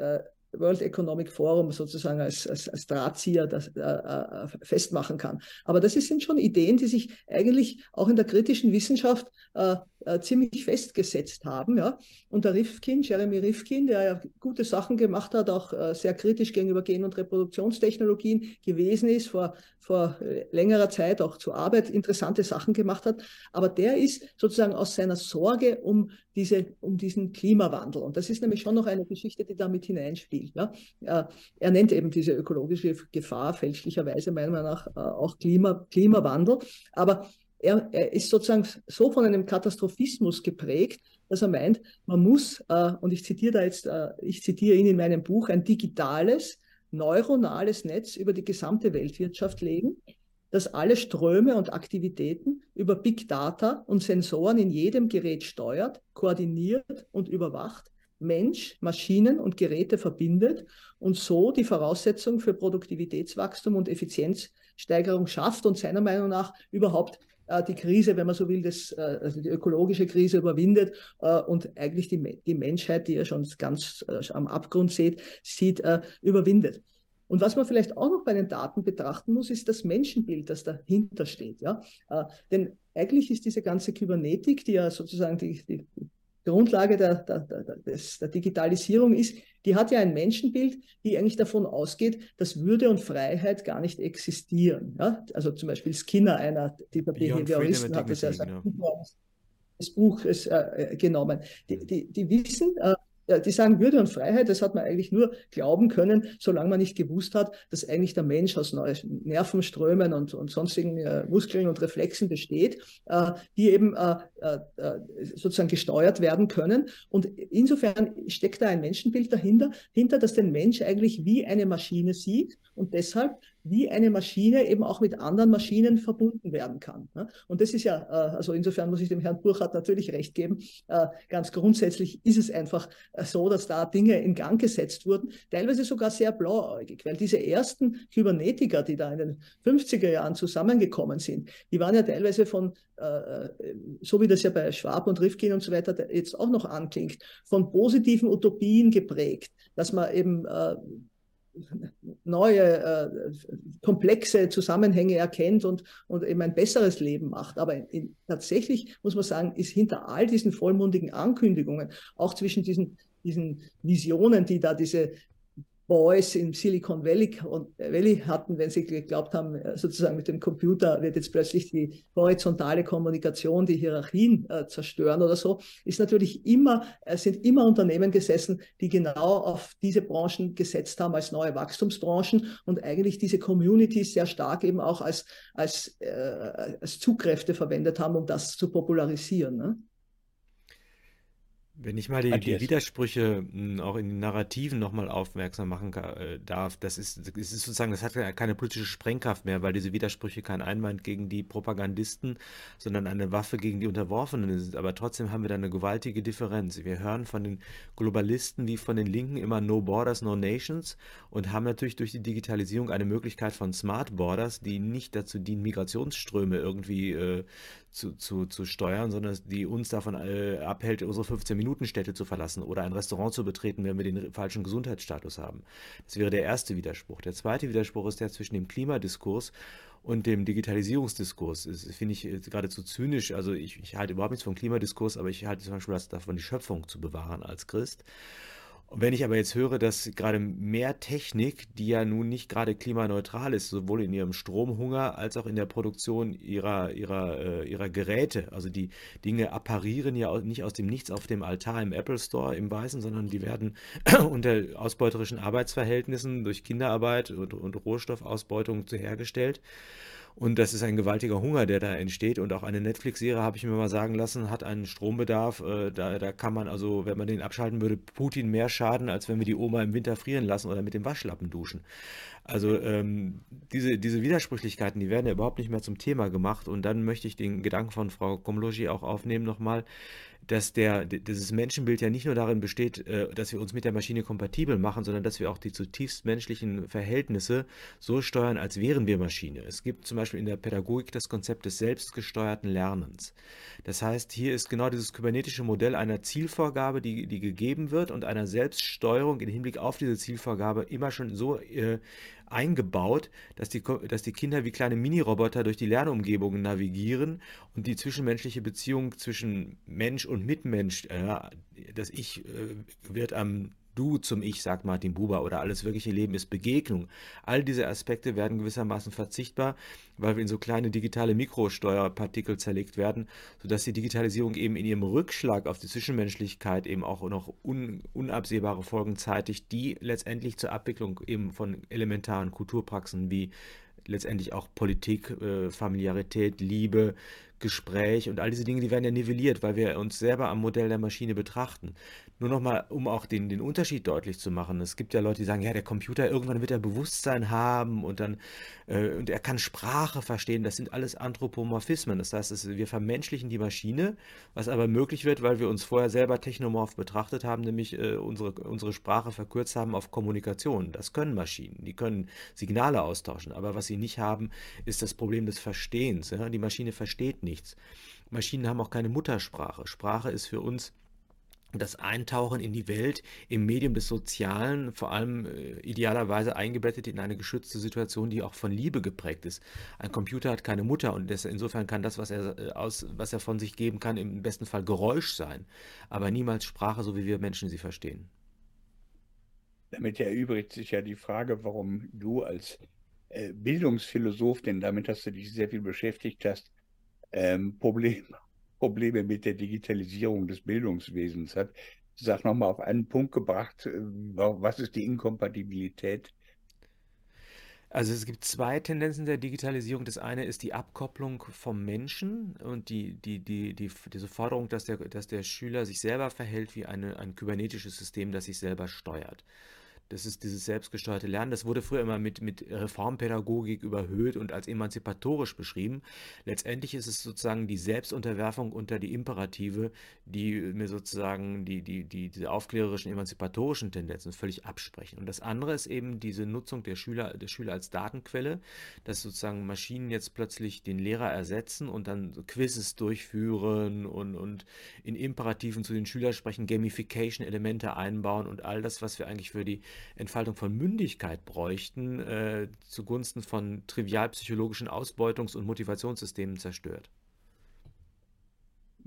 World Economic Forum sozusagen als, als, als Drahtzieher das, äh, festmachen kann. Aber das sind schon Ideen, die sich eigentlich auch in der kritischen Wissenschaft äh, äh, ziemlich festgesetzt haben. Ja? Und der Rifkin, Jeremy Rifkin, der ja gute Sachen gemacht hat, auch äh, sehr kritisch gegenüber Gen- und Reproduktionstechnologien gewesen ist, vor, vor äh, längerer Zeit auch zur Arbeit interessante Sachen gemacht hat. Aber der ist sozusagen aus seiner Sorge um, diese, um diesen Klimawandel. Und das ist nämlich schon noch eine Geschichte, die damit hineinspielt. Ja? er nennt eben diese ökologische Gefahr fälschlicherweise meiner Meinung nach auch Klima, Klimawandel. Aber er, er, ist sozusagen so von einem Katastrophismus geprägt, dass er meint, man muss, äh, und ich zitiere da jetzt, äh, ich zitiere ihn in meinem Buch, ein digitales, neuronales Netz über die gesamte Weltwirtschaft legen, das alle Ströme und Aktivitäten über Big Data und Sensoren in jedem Gerät steuert, koordiniert und überwacht, Mensch, Maschinen und Geräte verbindet und so die Voraussetzung für Produktivitätswachstum und Effizienzsteigerung schafft und seiner Meinung nach überhaupt die Krise, wenn man so will, das, äh, also die ökologische Krise überwindet äh, und eigentlich die, die Menschheit, die ja schon ganz am Abgrund sieht, sieht überwindet. Und was man vielleicht auch noch bei den Daten betrachten muss, ist das Menschenbild, das dahinter steht. Ja? Äh, denn eigentlich ist diese ganze Kybernetik, die ja sozusagen die, die Grundlage der, der, der, des, der Digitalisierung ist, die hat ja ein Menschenbild, die eigentlich davon ausgeht, dass Würde und Freiheit gar nicht existieren. Ja? Also zum Beispiel Skinner, einer dieser Behavioristen, hat das ja genau. das Buch ist, äh, genommen. Die, die, die wissen, äh, die sagen Würde und Freiheit, das hat man eigentlich nur glauben können, solange man nicht gewusst hat, dass eigentlich der Mensch aus Nervenströmen und, und sonstigen äh, Muskeln und Reflexen besteht, äh, die eben äh, äh, sozusagen gesteuert werden können. Und insofern steckt da ein Menschenbild dahinter, hinter, dass den Mensch eigentlich wie eine Maschine sieht und deshalb wie eine Maschine eben auch mit anderen Maschinen verbunden werden kann. Ne? Und das ist ja, äh, also insofern muss ich dem Herrn Burkhardt natürlich recht geben, äh, ganz grundsätzlich ist es einfach äh, so, dass da Dinge in Gang gesetzt wurden, teilweise sogar sehr blauäugig, weil diese ersten Kybernetiker, die da in den 50er Jahren zusammengekommen sind, die waren ja teilweise von, so wie das ja bei Schwab und Rifkin und so weiter jetzt auch noch anklingt, von positiven Utopien geprägt, dass man eben neue, äh, komplexe Zusammenhänge erkennt und, und eben ein besseres Leben macht. Aber in, in, tatsächlich muss man sagen, ist hinter all diesen vollmundigen Ankündigungen, auch zwischen diesen, diesen Visionen, die da diese Boys im Silicon Valley, Valley hatten, wenn sie geglaubt haben, äh, sozusagen mit dem Computer wird jetzt plötzlich die horizontale Kommunikation, die Hierarchien äh, zerstören oder so, ist natürlich immer, es sind immer Unternehmen gesessen, die genau auf diese Branchen gesetzt haben als neue Wachstumsbranchen und eigentlich diese Communities sehr stark eben auch als, als, äh, als Zugkräfte verwendet haben, um das zu popularisieren. Ne? Wenn ich mal die, die Widersprüche hm, auch in den Narrativen nochmal aufmerksam machen äh, darf, das ist, das ist sozusagen, das hat keine politische Sprengkraft mehr, weil diese Widersprüche kein Einwand gegen die Propagandisten, sondern eine Waffe gegen die Unterworfenen sind. Aber trotzdem haben wir da eine gewaltige Differenz. Wir hören von den Globalisten wie von den Linken immer No Borders, No Nations und haben natürlich durch die Digitalisierung eine Möglichkeit von Smart Borders, die nicht dazu dienen, Migrationsströme irgendwie äh, zu, zu, zu steuern, sondern die uns davon äh, abhält, unsere 15-Minuten-Städte zu verlassen oder ein Restaurant zu betreten, wenn wir den falschen Gesundheitsstatus haben. Das wäre der erste Widerspruch. Der zweite Widerspruch ist der zwischen dem Klimadiskurs und dem Digitalisierungsdiskurs. Das finde ich äh, geradezu zynisch. Also ich, ich halte überhaupt nichts vom Klimadiskurs, aber ich halte zum Beispiel davon, die Schöpfung zu bewahren als Christ. Und wenn ich aber jetzt höre, dass gerade mehr Technik, die ja nun nicht gerade klimaneutral ist, sowohl in ihrem Stromhunger als auch in der Produktion ihrer, ihrer, äh, ihrer Geräte, also die Dinge apparieren ja nicht aus dem Nichts auf dem Altar im Apple Store im Weißen, sondern die werden unter ausbeuterischen Arbeitsverhältnissen durch Kinderarbeit und, und Rohstoffausbeutung hergestellt. Und das ist ein gewaltiger Hunger, der da entsteht. Und auch eine Netflix-Serie, habe ich mir mal sagen lassen, hat einen Strombedarf. Äh, da, da kann man also, wenn man den abschalten würde, Putin mehr schaden, als wenn wir die Oma im Winter frieren lassen oder mit dem Waschlappen duschen. Also ähm, diese, diese Widersprüchlichkeiten, die werden ja überhaupt nicht mehr zum Thema gemacht. Und dann möchte ich den Gedanken von Frau Komlogi auch aufnehmen nochmal dass der, dieses Menschenbild ja nicht nur darin besteht, äh, dass wir uns mit der Maschine kompatibel machen, sondern dass wir auch die zutiefst menschlichen Verhältnisse so steuern, als wären wir Maschine. Es gibt zum Beispiel in der Pädagogik das Konzept des selbstgesteuerten Lernens. Das heißt, hier ist genau dieses kybernetische Modell einer Zielvorgabe, die, die gegeben wird und einer Selbststeuerung im Hinblick auf diese Zielvorgabe immer schon so äh, eingebaut, dass die, dass die Kinder wie kleine Mini-Roboter durch die Lernumgebungen navigieren und die zwischenmenschliche Beziehung zwischen Mensch und Mitmensch, äh, das Ich äh, wird am Du zum Ich, sagt Martin Buber, oder alles wirkliche Leben ist Begegnung. All diese Aspekte werden gewissermaßen verzichtbar, weil wir in so kleine digitale Mikrosteuerpartikel zerlegt werden, sodass die Digitalisierung eben in ihrem Rückschlag auf die Zwischenmenschlichkeit eben auch noch un, unabsehbare Folgen zeitigt, die letztendlich zur Abwicklung eben von elementaren Kulturpraxen wie letztendlich auch Politik, äh, Familiarität, Liebe, Gespräch und all diese Dinge, die werden ja nivelliert, weil wir uns selber am Modell der Maschine betrachten. Nur nochmal, um auch den, den Unterschied deutlich zu machen. Es gibt ja Leute, die sagen, ja, der Computer, irgendwann wird er Bewusstsein haben und dann, äh, und er kann Sprache verstehen. Das sind alles Anthropomorphismen. Das heißt, es, wir vermenschlichen die Maschine, was aber möglich wird, weil wir uns vorher selber technomorph betrachtet haben, nämlich äh, unsere, unsere Sprache verkürzt haben auf Kommunikation. Das können Maschinen. Die können Signale austauschen. Aber was sie nicht haben, ist das Problem des Verstehens. Ja? Die Maschine versteht nichts. Maschinen haben auch keine Muttersprache. Sprache ist für uns das Eintauchen in die Welt im Medium des Sozialen, vor allem äh, idealerweise eingebettet in eine geschützte Situation, die auch von Liebe geprägt ist. Ein Computer hat keine Mutter und das, insofern kann das, was er, äh, aus, was er von sich geben kann, im besten Fall Geräusch sein, aber niemals Sprache, so wie wir Menschen sie verstehen. Damit erübrigt sich ja die Frage, warum du als äh, Bildungsphilosoph, denn damit hast du dich sehr viel beschäftigt hast, ähm, Problem, Probleme mit der Digitalisierung des Bildungswesens hat. Sag nochmal auf einen Punkt gebracht, äh, was ist die Inkompatibilität? Also es gibt zwei Tendenzen der Digitalisierung. Das eine ist die Abkopplung vom Menschen und die, die, die, die, diese Forderung, dass der, dass der Schüler sich selber verhält wie eine, ein kybernetisches System, das sich selber steuert. Das ist dieses selbstgesteuerte Lernen. Das wurde früher immer mit, mit Reformpädagogik überhöht und als emanzipatorisch beschrieben. Letztendlich ist es sozusagen die Selbstunterwerfung unter die Imperative, die mir sozusagen die, die, die, diese aufklärerischen, emanzipatorischen Tendenzen völlig absprechen. Und das andere ist eben diese Nutzung der Schüler, der Schüler als Datenquelle, dass sozusagen Maschinen jetzt plötzlich den Lehrer ersetzen und dann Quizzes durchführen und, und in Imperativen zu den Schülern sprechen, Gamification-Elemente einbauen und all das, was wir eigentlich für die Entfaltung von Mündigkeit bräuchten, äh, zugunsten von trivialpsychologischen Ausbeutungs- und Motivationssystemen zerstört.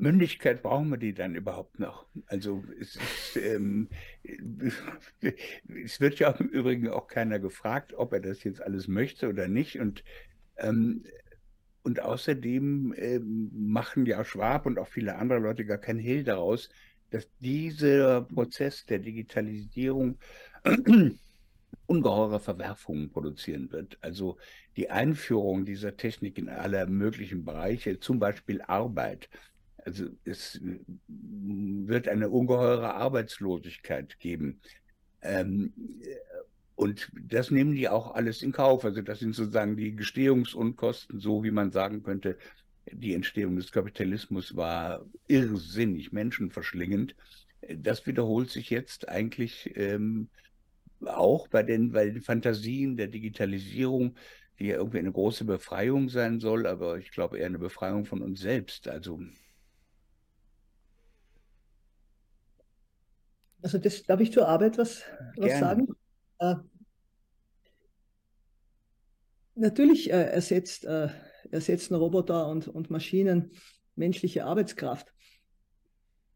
Mündigkeit brauchen wir die dann überhaupt noch? Also es, ist, ähm, es wird ja im Übrigen auch keiner gefragt, ob er das jetzt alles möchte oder nicht. Und, ähm, und außerdem ähm, machen ja Schwab und auch viele andere Leute gar kein Hehl daraus, dass dieser Prozess der Digitalisierung ungeheure Verwerfungen produzieren wird. Also die Einführung dieser Technik in aller möglichen Bereiche, zum Beispiel Arbeit, Also es wird eine ungeheure Arbeitslosigkeit geben. Ähm, und das nehmen die auch alles in Kauf. Also das sind sozusagen die Gestehungsunkosten, so wie man sagen könnte, die Entstehung des Kapitalismus war irrsinnig menschenverschlingend. Das wiederholt sich jetzt eigentlich ähm, auch bei den, bei den Fantasien der Digitalisierung, die ja irgendwie eine große Befreiung sein soll, aber ich glaube eher eine Befreiung von uns selbst. Also Also das darf ich zur Arbeit was, was sagen? Äh, natürlich äh, ersetzt, äh, ersetzen Roboter und, und Maschinen menschliche Arbeitskraft.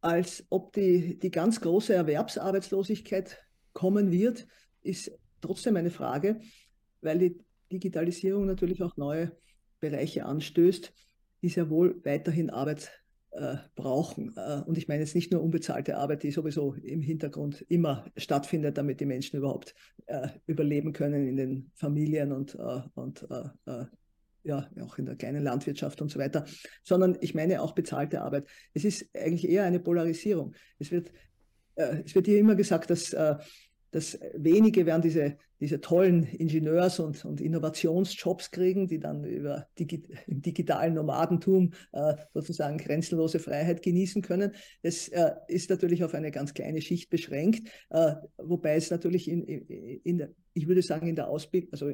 Als ob die, die ganz große Erwerbsarbeitslosigkeit kommen wird, ist trotzdem eine Frage, weil die Digitalisierung natürlich auch neue Bereiche anstößt, die sehr wohl weiterhin Arbeit äh, brauchen. Äh, und ich meine jetzt nicht nur unbezahlte Arbeit, die sowieso im Hintergrund immer stattfindet, damit die Menschen überhaupt äh, überleben können in den Familien und, äh, und äh, äh, ja, auch in der kleinen Landwirtschaft und so weiter, sondern ich meine auch bezahlte Arbeit. Es ist eigentlich eher eine Polarisierung. Es wird, es wird hier immer gesagt, dass dass wenige werden diese, diese tollen Ingenieurs- und, und Innovationsjobs kriegen, die dann über Digi im digitalen Nomadentum äh, sozusagen grenzenlose Freiheit genießen können. Es äh, ist natürlich auf eine ganz kleine Schicht beschränkt, äh, wobei es natürlich in, in, in, ich würde sagen, in der Ausbildung, also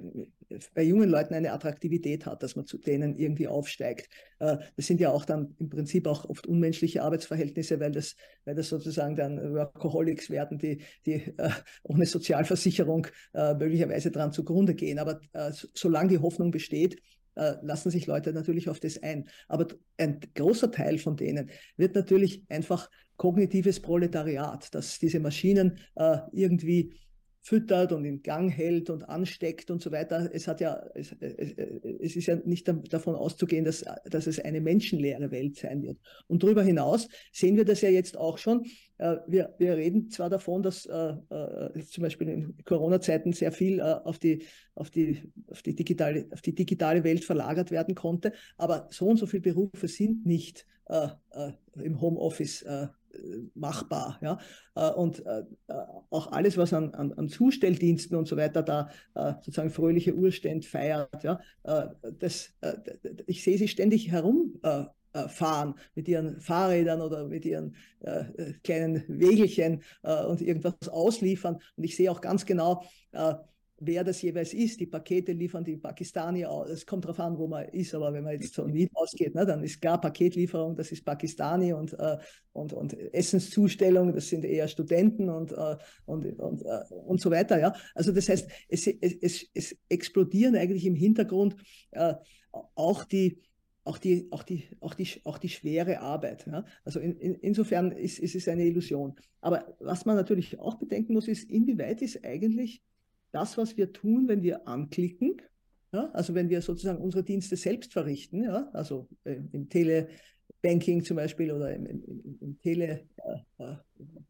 bei jungen Leuten eine Attraktivität hat, dass man zu denen irgendwie aufsteigt. Äh, das sind ja auch dann im Prinzip auch oft unmenschliche Arbeitsverhältnisse, weil das, weil das sozusagen dann Workaholics werden, die, die äh, ohne Sozialversicherung äh, möglicherweise dran zugrunde gehen. Aber solange die Hoffnung besteht, lassen sich Leute natürlich auf das ein. Aber ein großer Teil von denen wird natürlich einfach kognitives Proletariat, dass diese Maschinen irgendwie füttert und in Gang hält und ansteckt und so weiter. Es hat ja, es, es ist ja nicht davon auszugehen, dass, dass es eine menschenleere Welt sein wird. Und darüber hinaus sehen wir das ja jetzt auch schon. Äh, wir, wir reden zwar davon, dass äh, äh, zum Beispiel in Corona-Zeiten sehr viel auf, die, auf, die, auf, die digitale, auf die digitale Welt verlagert werden konnte, aber so und so viele Berufe sind nicht im Homeoffice machbar. Ja? Und auch alles, was an, an, an Zustelldiensten und so weiter da sozusagen fröhliche Urständ feiert, ja? das, ich sehe sie ständig herumfahren mit ihren Fahrrädern oder mit ihren äh, kleinen Wägelchen äh, und irgendwas ausliefern. Und ich sehe auch ganz genau, äh, wer das jeweils ist. Die Pakete liefern die Pakistanier aus. Es kommt darauf an, wo man ist, aber wenn man jetzt von Wien ausgeht, ne, dann ist klar Paketlieferung, das ist Pakistani und, äh, und, und Essenszustellung, das sind eher Studenten und, äh, und, und, äh, und so weiter. Ja? Also das heißt, es, es, es explodieren eigentlich im Hintergrund äh, auch die auch die, auch die, auch die, auch die schwere Arbeit. Ja? Also in, in, insofern ist, ist es eine Illusion. Aber was man natürlich auch bedenken muss, ist, inwieweit ist eigentlich das, was wir tun, wenn wir anklicken, ja, also wenn wir sozusagen unsere Dienste selbst verrichten, ja, also äh, im Telebanking zum Beispiel oder im, im, im Tele äh, äh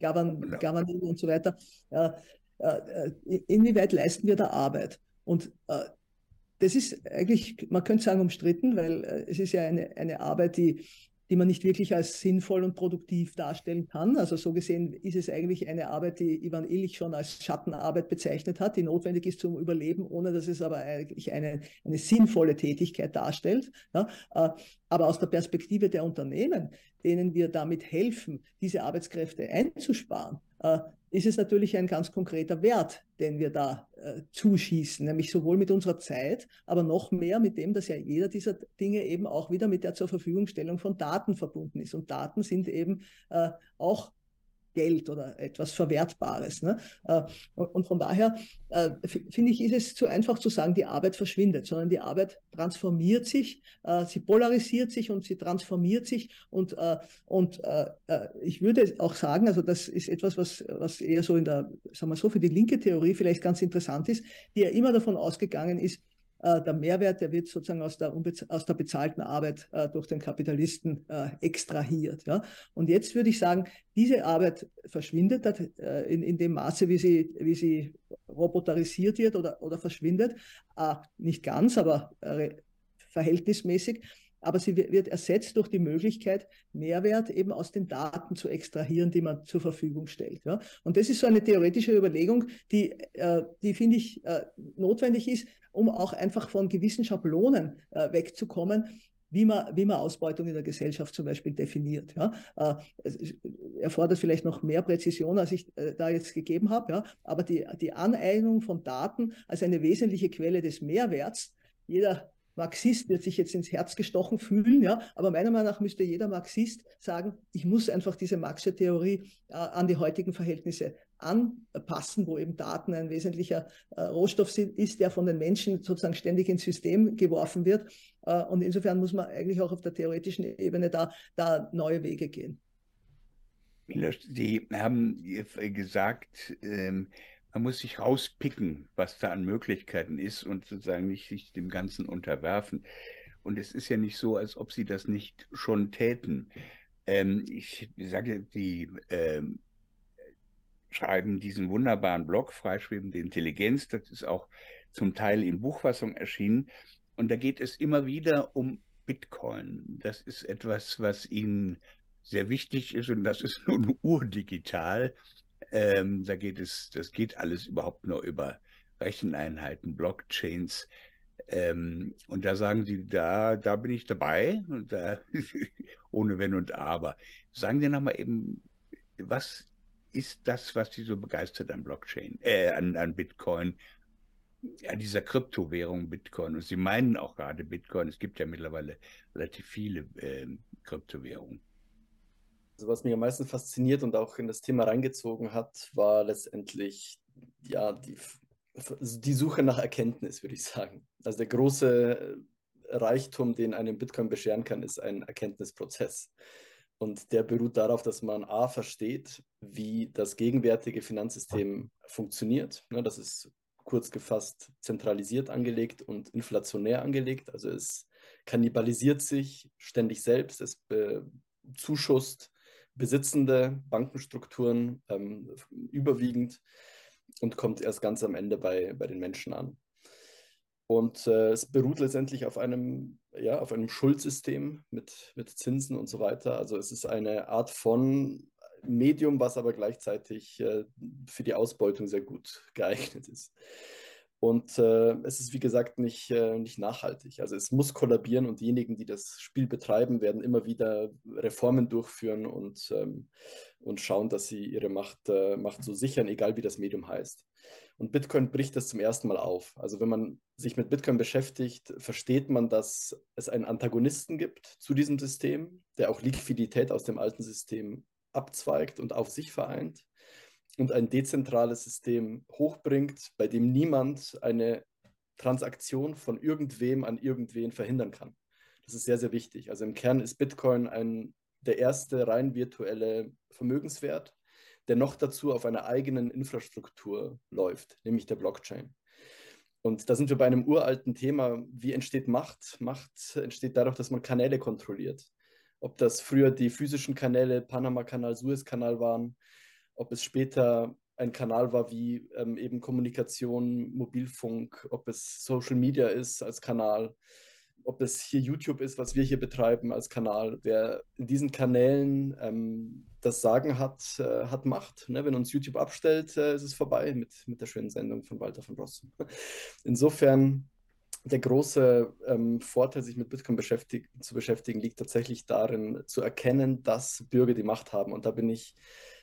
Govern, Governing und so weiter, äh, äh, inwieweit leisten wir da Arbeit? Und äh, das ist eigentlich, man könnte sagen, umstritten, weil es ist ja eine, eine Arbeit, die die man nicht wirklich als sinnvoll und produktiv darstellen kann. Also so gesehen ist es eigentlich eine Arbeit, die Ivan Illich schon als Schattenarbeit bezeichnet hat, die notwendig ist zum Überleben, ohne dass es aber eigentlich eine, eine sinnvolle Tätigkeit darstellt. Ja, äh, aber aus der Perspektive der Unternehmen, denen wir damit helfen, diese Arbeitskräfte einzusparen, äh, ist es natürlich ein ganz konkreter Wert, den wir da äh, zuschießen, nämlich sowohl mit unserer Zeit, aber noch mehr mit dem, dass ja jeder dieser Dinge eben auch wieder mit der zur Verfügungstellung von Daten verbunden ist. Und Daten sind eben äh, auch Geld oder etwas Verwertbares. Ne? Äh, und von daher äh, finde ich, ist es zu einfach zu sagen, die Arbeit verschwindet, sondern die Arbeit transformiert sich, äh, sie polarisiert sich und sie transformiert sich. Und, und ich würde auch sagen, also das ist etwas, was, was eher so in der, sagen wir so, für die linke Theorie vielleicht ganz interessant ist, die ja immer davon ausgegangen ist, der Mehrwert, der wird sozusagen aus der, aus der bezahlten Arbeit äh, durch den Kapitalisten äh, extrahiert. Ja? Und jetzt würde ich sagen, diese Arbeit verschwindet äh, in, in dem Maße, wie sie, wie sie roboterisiert wird oder, oder verschwindet. Äh, nicht ganz, aber äh, verhältnismäßig. aber sie wird ersetzt durch die Möglichkeit, Mehrwert eben aus den Daten zu extrahieren, die man zur Verfügung stellt. Ja? Und das ist so eine theoretische Überlegung, die, äh, die finde ich, äh, notwendig ist, um auch einfach von gewissen Schablonen äh, wegzukommen, wie man, wie man Ausbeutung in der Gesellschaft zum Beispiel definiert. Ja. Äh, erfordert vielleicht noch mehr Präzision, als ich äh, da jetzt gegeben habe, ja. aber die, die Aneignung von Daten als eine wesentliche Quelle des Mehrwerts, jeder Marxist wird sich jetzt ins Herz gestochen fühlen, ja, aber meiner Meinung nach müsste jeder Marxist sagen, ich muss einfach diese Marxische Theorie äh, an die heutigen Verhältnisse anpassen, wo eben Daten ein wesentlicher äh, Rohstoff ist, der von den Menschen sozusagen ständig ins System geworfen wird. Äh, und insofern muss man eigentlich auch auf der theoretischen Ebene da, da neue Wege gehen. Sie haben gesagt, ähm, man muss sich rauspicken, was da an Möglichkeiten ist und sozusagen nicht sich dem Ganzen unterwerfen. Und es ist ja nicht so, als ob sie das nicht schon täten. Ähm, ich sage, die ähm, schreiben diesen wunderbaren Blog, Freischwebende Intelligenz, das ist auch zum Teil in Buchfassung erschienen. Und da geht es immer wieder um Bitcoin. Das ist etwas, was ihnen sehr wichtig ist und das ist nun urdigital. Ähm, da geht es, das geht alles überhaupt nur über Recheneinheiten, Blockchains. Ähm, und da sagen sie, da, da bin ich dabei, und da, ohne Wenn und Aber. Sagen Sie nochmal eben, was ist das, was Sie so begeistert an Blockchain, äh, an, an Bitcoin, an dieser Kryptowährung Bitcoin? Und Sie meinen auch gerade Bitcoin, es gibt ja mittlerweile relativ viele äh, Kryptowährungen. Also was mich am meisten fasziniert und auch in das Thema reingezogen hat, war letztendlich ja die, die Suche nach Erkenntnis, würde ich sagen. Also der große Reichtum, den einem Bitcoin bescheren kann, ist ein Erkenntnisprozess. Und der beruht darauf, dass man A versteht, wie das gegenwärtige Finanzsystem funktioniert. Ne, das ist kurz gefasst zentralisiert angelegt und inflationär angelegt. Also es kannibalisiert sich ständig selbst, es bezuschusst besitzende Bankenstrukturen ähm, überwiegend und kommt erst ganz am Ende bei, bei den Menschen an. Und äh, es beruht letztendlich auf einem, ja, auf einem Schuldsystem mit, mit Zinsen und so weiter. Also es ist eine Art von Medium, was aber gleichzeitig äh, für die Ausbeutung sehr gut geeignet ist. Und äh, es ist, wie gesagt, nicht, äh, nicht nachhaltig. Also es muss kollabieren und diejenigen, die das Spiel betreiben, werden immer wieder Reformen durchführen und, ähm, und schauen, dass sie ihre Macht, äh, Macht so sichern, egal wie das Medium heißt. Und Bitcoin bricht das zum ersten Mal auf. Also wenn man sich mit Bitcoin beschäftigt, versteht man, dass es einen Antagonisten gibt zu diesem System, der auch Liquidität aus dem alten System abzweigt und auf sich vereint und ein dezentrales System hochbringt, bei dem niemand eine Transaktion von irgendwem an irgendwen verhindern kann. Das ist sehr, sehr wichtig. Also im Kern ist Bitcoin ein, der erste rein virtuelle Vermögenswert, der noch dazu auf einer eigenen Infrastruktur läuft, nämlich der Blockchain. Und da sind wir bei einem uralten Thema, wie entsteht Macht? Macht entsteht dadurch, dass man Kanäle kontrolliert. Ob das früher die physischen Kanäle, Panama-Kanal, Suez-Kanal waren, ob es später ein Kanal war wie ähm, eben Kommunikation, Mobilfunk, ob es Social Media ist als Kanal, ob es hier YouTube ist, was wir hier betreiben als Kanal. Wer in diesen Kanälen ähm, das Sagen hat, äh, hat Macht. Ne? Wenn uns YouTube abstellt, äh, ist es vorbei mit, mit der schönen Sendung von Walter von Rossum. Insofern der große ähm, Vorteil, sich mit Bitcoin beschäftig zu beschäftigen, liegt tatsächlich darin, zu erkennen, dass Bürger die Macht haben. Und da bin ich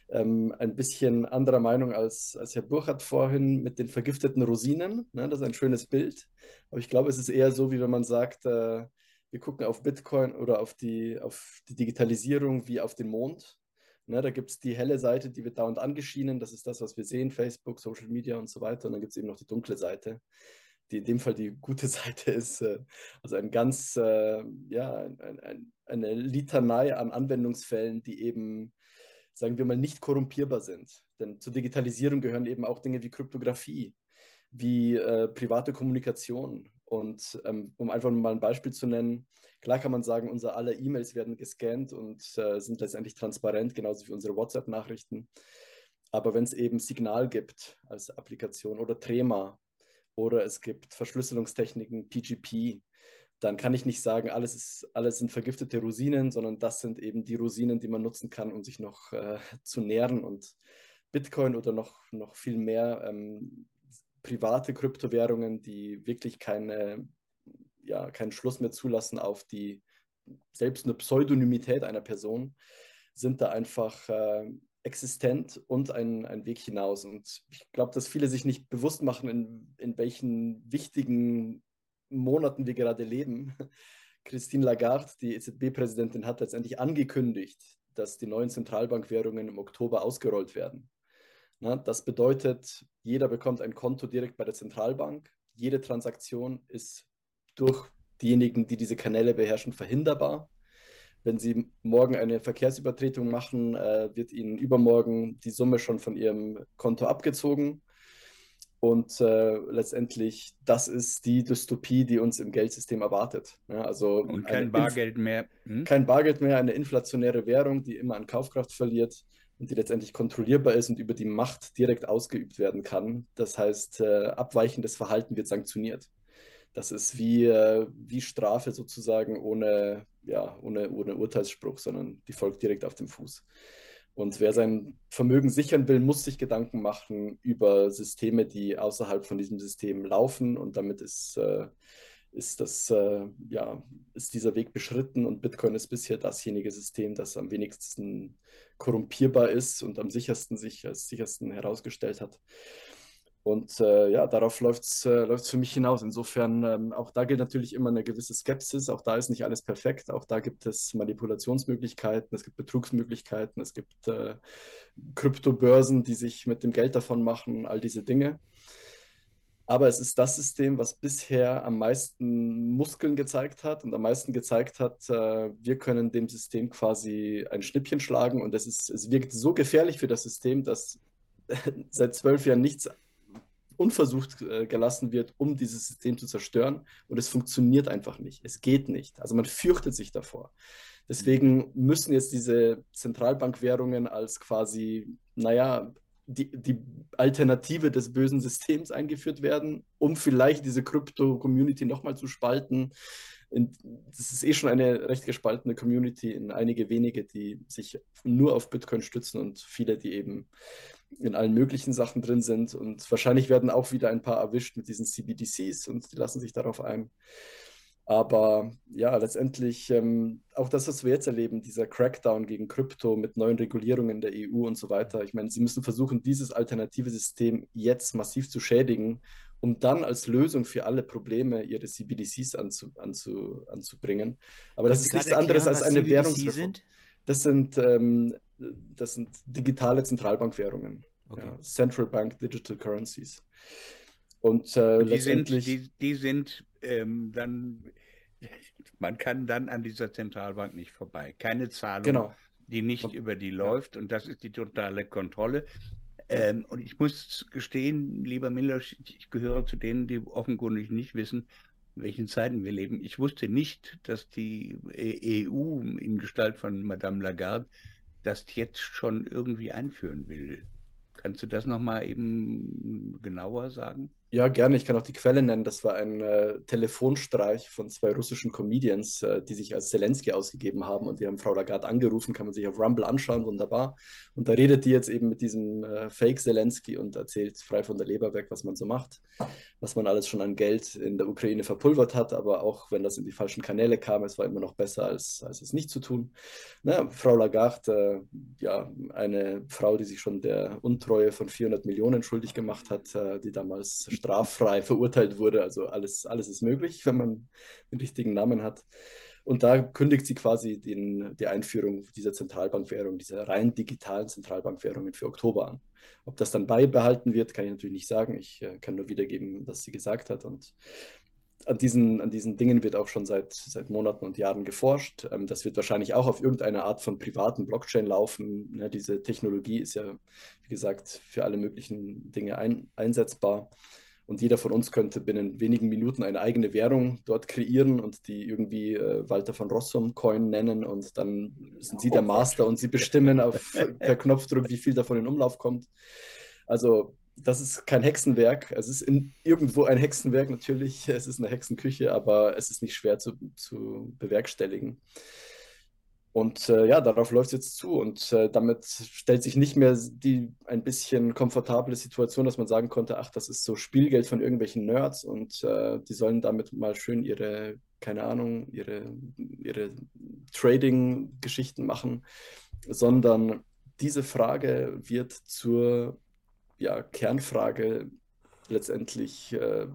ähm, ein bisschen anderer Meinung als, als Herr Burchardt vorhin mit den vergifteten Rosinen. Ne? Das ist ein schönes Bild. Aber ich glaube, es ist eher so, wie wenn man sagt, äh, wir gucken auf Bitcoin oder auf die, auf die Digitalisierung wie auf den Mond. Ne, da gibt es die helle Seite, die wird dauernd angeschienen. Das ist das, was wir sehen, Facebook, Social Media und so weiter. Und dann gibt es eben noch die dunkle Seite, die in dem Fall die gute Seite ist. Äh, also ein ganz, äh, ja, ein, ein, eine Litanei an Anwendungsfällen, die eben sagen wir mal, nicht korrumpierbar sind. Denn zur Digitalisierung gehören eben auch Dinge wie Kryptographie, wie äh, private Kommunikation. Und ähm, um einfach mal ein Beispiel zu nennen, klar kann man sagen, unsere alle E-Mails werden gescannt und äh, sind letztendlich transparent, genauso wie unsere WhatsApp-Nachrichten. Aber wenn es eben Signal gibt als Applikation oder Trema oder es gibt Verschlüsselungstechniken, PGP, dann kann ich nicht sagen, alles, ist, alles sind vergiftete Rosinen, sondern das sind eben die Rosinen, die man nutzen kann, um sich noch äh, zu nähren. Und Bitcoin oder noch, noch viel mehr ähm, private Kryptowährungen, die wirklich keine, ja, keinen Schluss mehr zulassen auf die selbst eine Pseudonymität einer Person, sind da einfach äh, existent und ein, ein Weg hinaus. Und ich glaube, dass viele sich nicht bewusst machen, in, in welchen wichtigen Monaten wir gerade leben. Christine Lagarde, die EZB-Präsidentin, hat letztendlich angekündigt, dass die neuen Zentralbankwährungen im Oktober ausgerollt werden. Na, das bedeutet, jeder bekommt ein Konto direkt bei der Zentralbank. Jede Transaktion ist durch diejenigen, die diese Kanäle beherrschen, verhinderbar. Wenn Sie morgen eine Verkehrsübertretung machen, äh, wird Ihnen übermorgen die Summe schon von Ihrem Konto abgezogen. Und äh, letztendlich, das ist die Dystopie, die uns im Geldsystem erwartet. Ja, also Und kein Bargeld mehr. Hm? Kein Bargeld mehr, eine inflationäre Währung, die immer an Kaufkraft verliert und die letztendlich kontrollierbar ist und über die Macht direkt ausgeübt werden kann. Das heißt, äh, abweichendes Verhalten wird sanktioniert. Das ist wie, äh, wie Strafe sozusagen ohne, ja, ohne, ohne Urteilsspruch, sondern die folgt direkt auf dem Fuß. Und wer sein Vermögen sichern will, muss sich Gedanken machen über Systeme, die außerhalb von diesem System laufen. Und damit ist, äh, ist, das, äh, ja, ist dieser Weg beschritten. Und Bitcoin ist bisher dasjenige System, das am wenigsten korrumpierbar ist und am sichersten sich als sichersten herausgestellt hat. Und äh, ja, darauf läuft es äh, für mich hinaus. Insofern, ähm, auch da gilt natürlich immer eine gewisse Skepsis. Auch da ist nicht alles perfekt. Auch da gibt es Manipulationsmöglichkeiten, es gibt Betrugsmöglichkeiten, es gibt äh, Kryptobörsen, die sich mit dem Geld davon machen, all diese Dinge. Aber es ist das System, was bisher am meisten Muskeln gezeigt hat und am meisten gezeigt hat, äh, wir können dem System quasi ein Schnippchen schlagen. Und es, ist, es wirkt so gefährlich für das System, dass seit zwölf Jahren nichts unversucht äh, gelassen wird, um dieses System zu zerstören. Und es funktioniert einfach nicht. Es geht nicht. Also man fürchtet sich davor. Deswegen müssen jetzt diese Zentralbankwährungen als quasi, naja, die, die Alternative des bösen Systems eingeführt werden, um vielleicht diese Krypto-Community nochmal zu spalten. das ist eh schon eine recht gespaltene Community in einige wenige, die sich nur auf Bitcoin stützen und viele, die eben in allen möglichen Sachen drin sind. Und wahrscheinlich werden auch wieder ein paar erwischt mit diesen CBDCs und die lassen sich darauf ein. Aber ja, letztendlich ähm, auch das, was wir jetzt erleben, dieser Crackdown gegen Krypto mit neuen Regulierungen der EU und so weiter. Ich meine, sie müssen versuchen, dieses alternative System jetzt massiv zu schädigen, um dann als Lösung für alle Probleme ihre CBDCs anzu, anzu, anzubringen. Aber das ist nichts anderes als eine Währungsreform. Das sind ähm, das sind digitale Zentralbankwährungen. Okay. Ja, Central Bank Digital Currencies. Und äh, die letztendlich. Sind, die, die sind ähm, dann, man kann dann an dieser Zentralbank nicht vorbei. Keine Zahlung, genau. die nicht über die läuft. Ja. Und das ist die totale Kontrolle. Ähm, und ich muss gestehen, lieber Miller, ich gehöre zu denen, die offenkundig nicht wissen, in welchen Zeiten wir leben. Ich wusste nicht, dass die EU in Gestalt von Madame Lagarde das jetzt schon irgendwie einführen will. Kannst du das nochmal eben genauer sagen? Ja, gerne. Ich kann auch die Quelle nennen. Das war ein äh, Telefonstreich von zwei russischen Comedians, äh, die sich als Zelensky ausgegeben haben. Und die haben Frau Lagarde angerufen, kann man sich auf Rumble anschauen, wunderbar. Und da redet die jetzt eben mit diesem äh, Fake Zelensky und erzählt frei von der Leber weg, was man so macht, was man alles schon an Geld in der Ukraine verpulvert hat. Aber auch wenn das in die falschen Kanäle kam, es war immer noch besser, als, als es nicht zu tun. Na, Frau Lagarde, äh, ja, eine Frau, die sich schon der Untreue von 400 Millionen schuldig gemacht hat, äh, die damals straffrei verurteilt wurde. Also alles, alles ist möglich, wenn man den richtigen Namen hat. Und da kündigt sie quasi den, die Einführung dieser Zentralbankwährung, dieser rein digitalen Zentralbankwährungen für Oktober an. Ob das dann beibehalten wird, kann ich natürlich nicht sagen. Ich äh, kann nur wiedergeben, was sie gesagt hat. Und an diesen, an diesen Dingen wird auch schon seit, seit Monaten und Jahren geforscht. Ähm, das wird wahrscheinlich auch auf irgendeine Art von privaten Blockchain laufen. Ne, diese Technologie ist ja, wie gesagt, für alle möglichen Dinge ein, einsetzbar. Und jeder von uns könnte binnen wenigen Minuten eine eigene Währung dort kreieren und die irgendwie äh, Walter von Rossum Coin nennen. Und dann sind Sie der Master und Sie bestimmen auf, per Knopfdruck, wie viel davon in Umlauf kommt. Also das ist kein Hexenwerk. Es ist in, irgendwo ein Hexenwerk natürlich. Es ist eine Hexenküche, aber es ist nicht schwer zu, zu bewerkstelligen. Und äh, ja, darauf läuft es jetzt zu. Und äh, damit stellt sich nicht mehr die ein bisschen komfortable Situation, dass man sagen konnte, ach, das ist so Spielgeld von irgendwelchen Nerds und äh, die sollen damit mal schön ihre, keine Ahnung, ihre, ihre Trading-Geschichten machen, sondern diese Frage wird zur ja, Kernfrage letztendlich äh,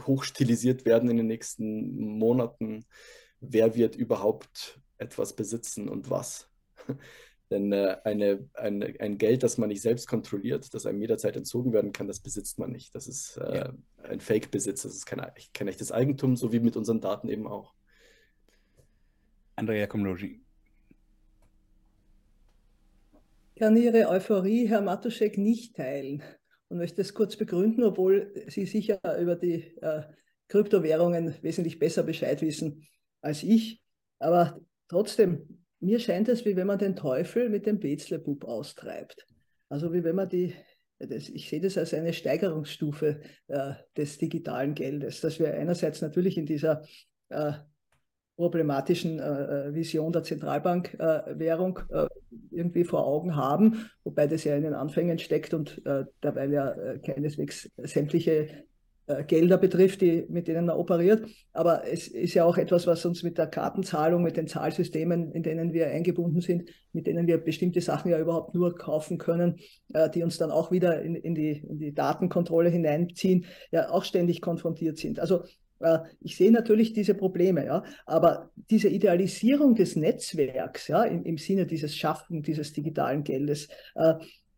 hochstilisiert werden in den nächsten Monaten wer wird überhaupt etwas besitzen und was. Denn äh, eine, eine, ein Geld, das man nicht selbst kontrolliert, das einem jederzeit entzogen werden kann, das besitzt man nicht. Das ist äh, ja. ein Fake-Besitz, das ist kein, kein echtes Eigentum, so wie mit unseren Daten eben auch. Andrea Komlogi. Ich kann Ihre Euphorie, Herr Matuschek, nicht teilen und möchte es kurz begründen, obwohl Sie sicher über die äh, Kryptowährungen wesentlich besser Bescheid wissen als ich. Aber trotzdem, mir scheint es, wie wenn man den Teufel mit dem Bezlebub austreibt. Also wie wenn man die, das, ich sehe das als eine Steigerungsstufe äh, des digitalen Geldes, dass wir einerseits natürlich in dieser äh, problematischen äh, äh Vision der Zentralbankwährung äh, äh, irgendwie vor Augen haben, wobei das ja in den Anfängen steckt und dabei ja keineswegs sämtliche Gelder betrifft, die, mit denen man operiert. Aber es ist ja auch etwas, was uns mit der Kartenzahlung, mit den Zahlsystemen, in denen wir eingebunden sind, mit denen wir bestimmte Sachen ja überhaupt nur kaufen können, äh, die uns dann auch wieder in, in, die, in die Datenkontrolle hineinziehen, ja auch ständig konfrontiert sind. Also äh, ich sehe natürlich diese Probleme, ja, aber diese Idealisierung des Netzwerks, ja, im, im Sinne dieses Schaffen dieses digitalen Geldes, äh,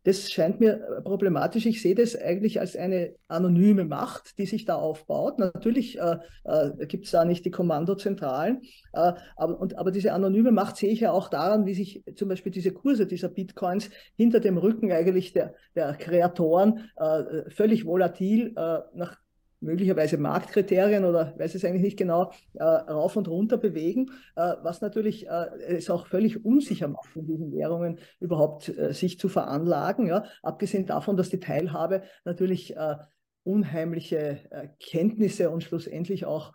das scheint mir problematisch. Ich sehe das eigentlich als eine anonyme Macht, die sich da aufbaut. Natürlich äh, äh, gibt es da nicht die Kommandozentralen, äh, aber, und, aber diese anonyme Macht sehe ich ja auch daran, wie sich zum Beispiel diese Kurse dieser Bitcoins hinter dem Rücken eigentlich der, der Kreatoren äh, völlig volatil äh, nach möglicherweise Marktkriterien oder weiß es eigentlich nicht genau, äh, rauf und runter bewegen, äh, was natürlich äh, es auch völlig unsicher macht, in diesen Währungen überhaupt äh, sich zu veranlagen. Ja? Abgesehen davon, dass die Teilhabe natürlich äh, unheimliche äh, Kenntnisse und schlussendlich auch,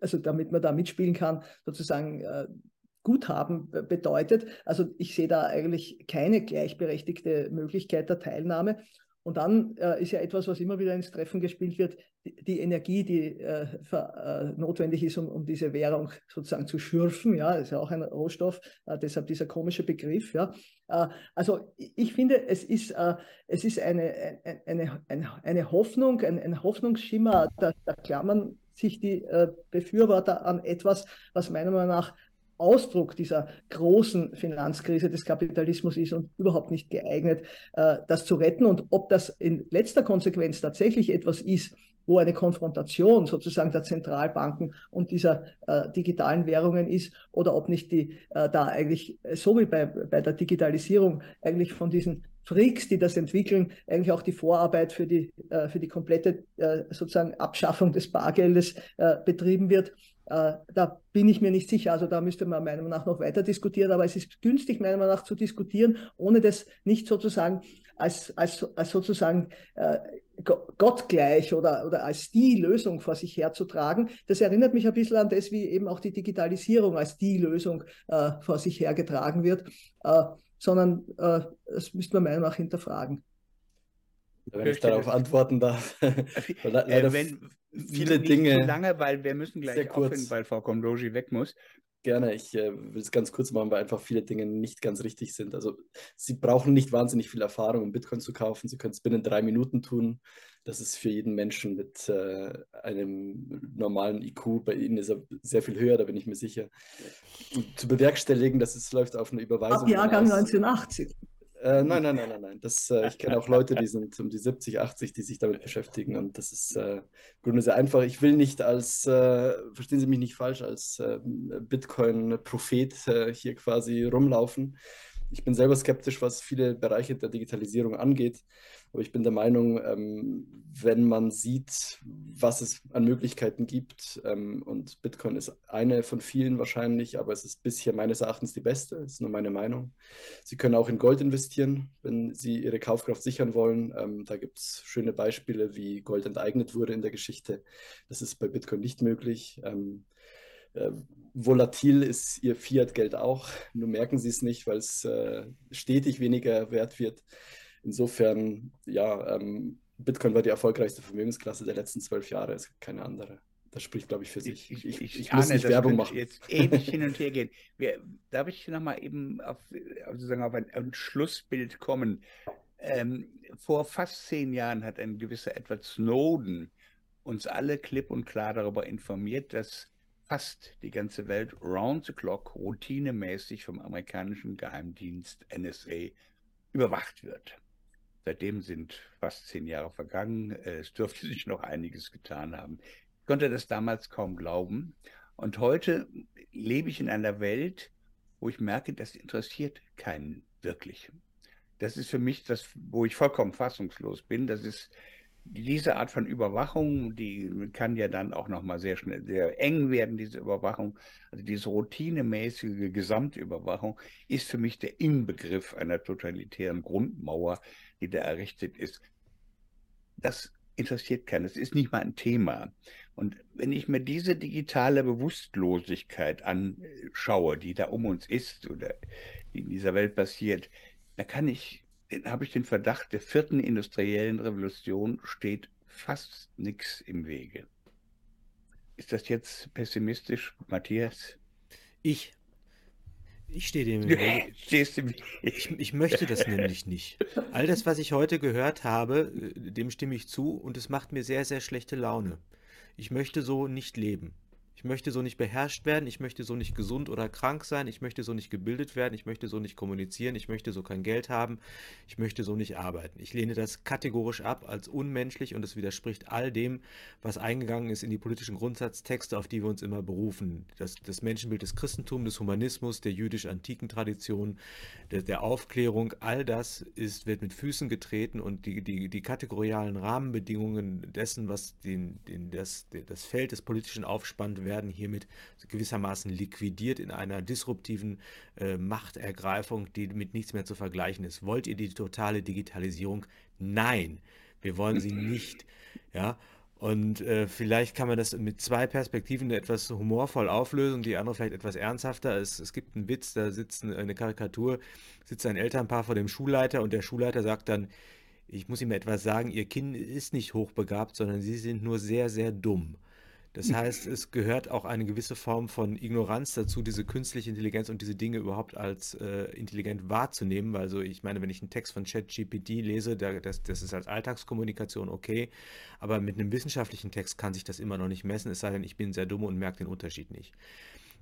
also damit man da mitspielen kann, sozusagen Guthaben bedeutet. Also ich sehe da eigentlich keine gleichberechtigte Möglichkeit der Teilnahme. Und dann äh, ist ja etwas, was immer wieder ins Treffen gespielt wird, die, die Energie, die äh, für, äh, notwendig ist, um, um, diese Währung sozusagen zu schürfen. Ja, das ist ja auch ein Rohstoff, äh, deshalb dieser komische Begriff. Ja. Äh, also ich finde, es ist, äh, es ist eine, eine, eine, eine Hoffnung, ein, ein Hoffnungsschimmer, da, da klammern sich die Befürworter an etwas, was meiner Meinung nach Ausdruck dieser großen Finanzkrise des Kapitalismus ist und überhaupt nicht geeignet, äh, das zu retten. Und ob das in letzter Konsequenz tatsächlich etwas ist, wo eine Konfrontation sozusagen der Zentralbanken und dieser äh, digitalen Währungen ist oder ob nicht die äh, da eigentlich, so wie bei, bei der Digitalisierung, eigentlich von diesen Freaks, die das entwickeln, eigentlich auch die Vorarbeit für die, für die komplette sozusagen Abschaffung des Bargeldes betrieben wird. Äh, da bin ich mir nicht sicher. Also da müsste man meiner Meinung nach noch weiter diskutieren. Aber es ist günstig, meiner Meinung nach, zu diskutieren, ohne das nicht sozusagen als, als, als sozusagen äh, gottgleich oder, oder als die Lösung vor sich herzutragen. Das erinnert mich ein bisschen an das, wie eben auch die Digitalisierung als die Lösung äh, vor sich hergetragen wird, äh, sondern äh, das müsste man meiner Meinung nach hinterfragen. Wenn ich darauf antworten darf. Leider wenn, viele Dinge. Zu lange, weil wir müssen gleich aufhören, weil Frau Komlogi weg muss. Gerne, ich äh, will es ganz kurz machen, weil einfach viele Dinge nicht ganz richtig sind. Also Sie brauchen nicht wahnsinnig viel Erfahrung, um Bitcoin zu kaufen. Sie können es binnen drei Minuten tun. Das ist für jeden Menschen mit äh, einem normalen IQ, bei Ihnen ist er sehr viel höher, da bin ich mir sicher, zu bewerkstelligen, dass es läuft auf eine Überweisung. Ab Jahrgang 1980. Äh, nein, nein, nein, nein, nein. Das, äh, ich kenne auch Leute, die sind um die 70, 80, die sich damit beschäftigen und das ist äh, im Grunde sehr einfach. Ich will nicht als, äh, verstehen Sie mich nicht falsch, als ähm, Bitcoin-Prophet äh, hier quasi rumlaufen. ich bin selber skeptisch, was viele Bereiche der Digitalisierung angeht. Aber ich bin der Meinung, ähm, wenn man sieht, was es an Möglichkeiten gibt, ähm, und Bitcoin ist eine von vielen wahrscheinlich, aber es ist bisher meines Erachtens die beste, ist nur meine Meinung. Sie können auch in Gold investieren, wenn Sie Ihre Kaufkraft sichern wollen. Ähm, da gibt es schöne Beispiele, wie Gold enteignet wurde in der Geschichte. Das ist bei Bitcoin nicht möglich. Ähm, äh, volatil ist Ihr Fiat-Geld auch, nur merken Sie es nicht, weil es äh, stetig weniger wert wird. Insofern, ja, ähm, Bitcoin war die erfolgreichste Vermögensklasse der letzten zwölf Jahre. Es gibt keine andere. Das spricht, glaube ich, für sich. Ich, ich, ich, ich muss nicht Werbung machen. jetzt ewig hin und her gehen. Wir, darf ich nochmal eben auf, sozusagen auf ein, ein Schlussbild kommen? Ähm, vor fast zehn Jahren hat ein gewisser Edward Snowden uns alle klipp und klar darüber informiert, dass fast die ganze Welt round the clock routinemäßig vom amerikanischen Geheimdienst NSA überwacht wird. Seitdem sind fast zehn Jahre vergangen. Es dürfte sich noch einiges getan haben. Ich konnte das damals kaum glauben. Und heute lebe ich in einer Welt, wo ich merke, das interessiert keinen wirklich. Das ist für mich das, wo ich vollkommen fassungslos bin. Das ist diese Art von Überwachung, die kann ja dann auch nochmal sehr schnell, sehr eng werden, diese Überwachung. Also diese routinemäßige Gesamtüberwachung ist für mich der Inbegriff einer totalitären Grundmauer, die da errichtet ist. Das interessiert keinen, das ist nicht mal ein Thema. Und wenn ich mir diese digitale Bewusstlosigkeit anschaue, die da um uns ist oder die in dieser Welt passiert, da kann ich, habe ich den Verdacht, der vierten industriellen Revolution steht fast nichts im Wege. Ist das jetzt pessimistisch, Matthias? Ich ich stehe dem. dem ich, ich möchte das nämlich nicht. All das, was ich heute gehört habe, äh, dem stimme ich zu und es macht mir sehr, sehr schlechte Laune. Ich möchte so nicht leben. Ich möchte so nicht beherrscht werden, ich möchte so nicht gesund oder krank sein, ich möchte so nicht gebildet werden, ich möchte so nicht kommunizieren, ich möchte so kein Geld haben, ich möchte so nicht arbeiten. Ich lehne das kategorisch ab als unmenschlich und es widerspricht all dem, was eingegangen ist in die politischen Grundsatztexte, auf die wir uns immer berufen. Das, das Menschenbild des Christentums, des Humanismus, der jüdisch-antiken Tradition, der, der, Aufklärung, all das ist, wird mit Füßen getreten und die, die, die kategorialen Rahmenbedingungen dessen, was den, den, das, das Feld des politischen Aufspanns werden hiermit gewissermaßen liquidiert in einer disruptiven äh, Machtergreifung, die mit nichts mehr zu vergleichen ist. Wollt ihr die totale Digitalisierung? Nein, wir wollen sie nicht. Ja, und äh, vielleicht kann man das mit zwei Perspektiven etwas humorvoll auflösen, die andere vielleicht etwas ernsthafter. Es, es gibt einen Witz, da sitzt eine Karikatur, sitzt ein Elternpaar vor dem Schulleiter und der Schulleiter sagt dann, ich muss ihm etwas sagen, ihr Kind ist nicht hochbegabt, sondern sie sind nur sehr, sehr dumm. Das heißt, es gehört auch eine gewisse Form von Ignoranz dazu, diese künstliche Intelligenz und diese Dinge überhaupt als äh, intelligent wahrzunehmen. Also ich meine, wenn ich einen Text von ChatGPT lese, da, das, das ist als Alltagskommunikation okay, aber mit einem wissenschaftlichen Text kann sich das immer noch nicht messen, es sei denn, ich bin sehr dumm und merke den Unterschied nicht.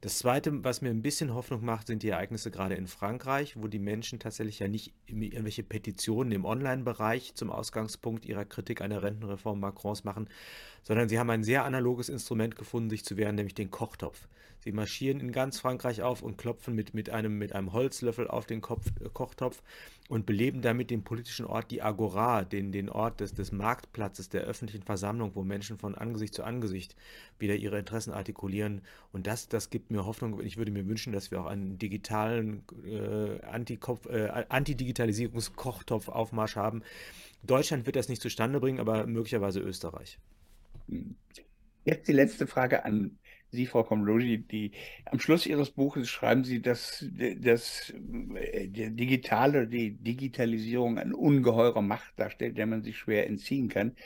Das Zweite, was mir ein bisschen Hoffnung macht, sind die Ereignisse gerade in Frankreich, wo die Menschen tatsächlich ja nicht irgendwelche Petitionen im Online-Bereich zum Ausgangspunkt ihrer Kritik einer Rentenreform Macrons machen, sondern sie haben ein sehr analoges Instrument gefunden, sich zu wehren, nämlich den Kochtopf. Sie marschieren in ganz Frankreich auf und klopfen mit, mit, einem, mit einem Holzlöffel auf den Kopf, äh, Kochtopf und beleben damit den politischen Ort, die Agora, den, den Ort des, des Marktplatzes, der öffentlichen Versammlung, wo Menschen von Angesicht zu Angesicht wieder ihre Interessen artikulieren. Und das, das gibt mir Hoffnung. Ich würde mir wünschen, dass wir auch einen digitalen äh, äh, Anti-Digitalisierungs-Kochtopf-Aufmarsch haben. Deutschland wird das nicht zustande bringen, aber möglicherweise Österreich. Jetzt die letzte Frage an Sie, Frau Komlogi, die am Schluss Ihres Buches schreiben Sie, dass das äh, der digitale, die Digitalisierung eine ungeheure Macht darstellt, der man sich schwer entziehen kann.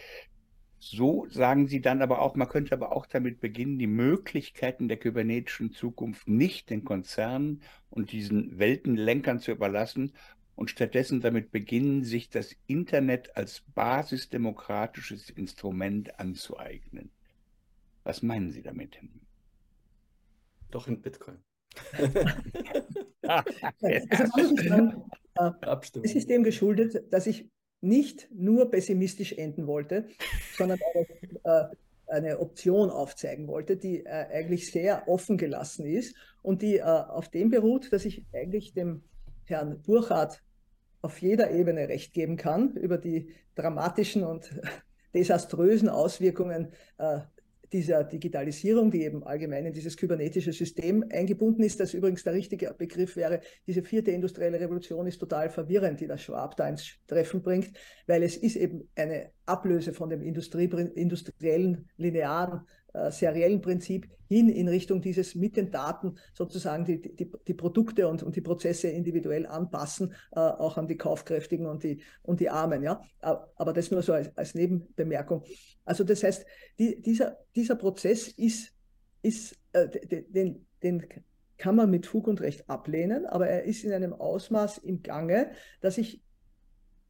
So sagen Sie dann aber auch, man könnte aber auch damit beginnen, die Möglichkeiten der kybernetischen Zukunft nicht den Konzernen und diesen Weltenlenkern zu überlassen und stattdessen damit beginnen, sich das Internet als basisdemokratisches Instrument anzueignen. Was meinen Sie damit? Doch in Bitcoin. es ist dem geschuldet, dass ich nicht nur pessimistisch enden wollte, sondern auch äh, eine Option aufzeigen wollte, die äh, eigentlich sehr offen gelassen ist und die äh, auf dem beruht, dass ich eigentlich dem Herrn Burchardt auf jeder Ebene recht geben kann über die dramatischen und desaströsen Auswirkungen äh, dieser Digitalisierung, die eben allgemein in dieses kybernetische System eingebunden ist, das übrigens der richtige Begriff wäre, diese vierte industrielle Revolution ist total verwirrend, die der Schwab da ins Treffen bringt, weil es ist eben eine Ablöse von dem industriellen, linearen äh, seriellen Prinzip hin in Richtung dieses mit den Daten sozusagen die, die, die Produkte und, und die Prozesse individuell anpassen, äh, auch an die Kaufkräftigen und die, und die Armen. Ja? Aber das nur so als, als Nebenbemerkung. Also das heißt, die, dieser, dieser Prozess ist, ist äh, den, den kann man mit Fug und Recht ablehnen, aber er ist in einem Ausmaß im Gange, dass ich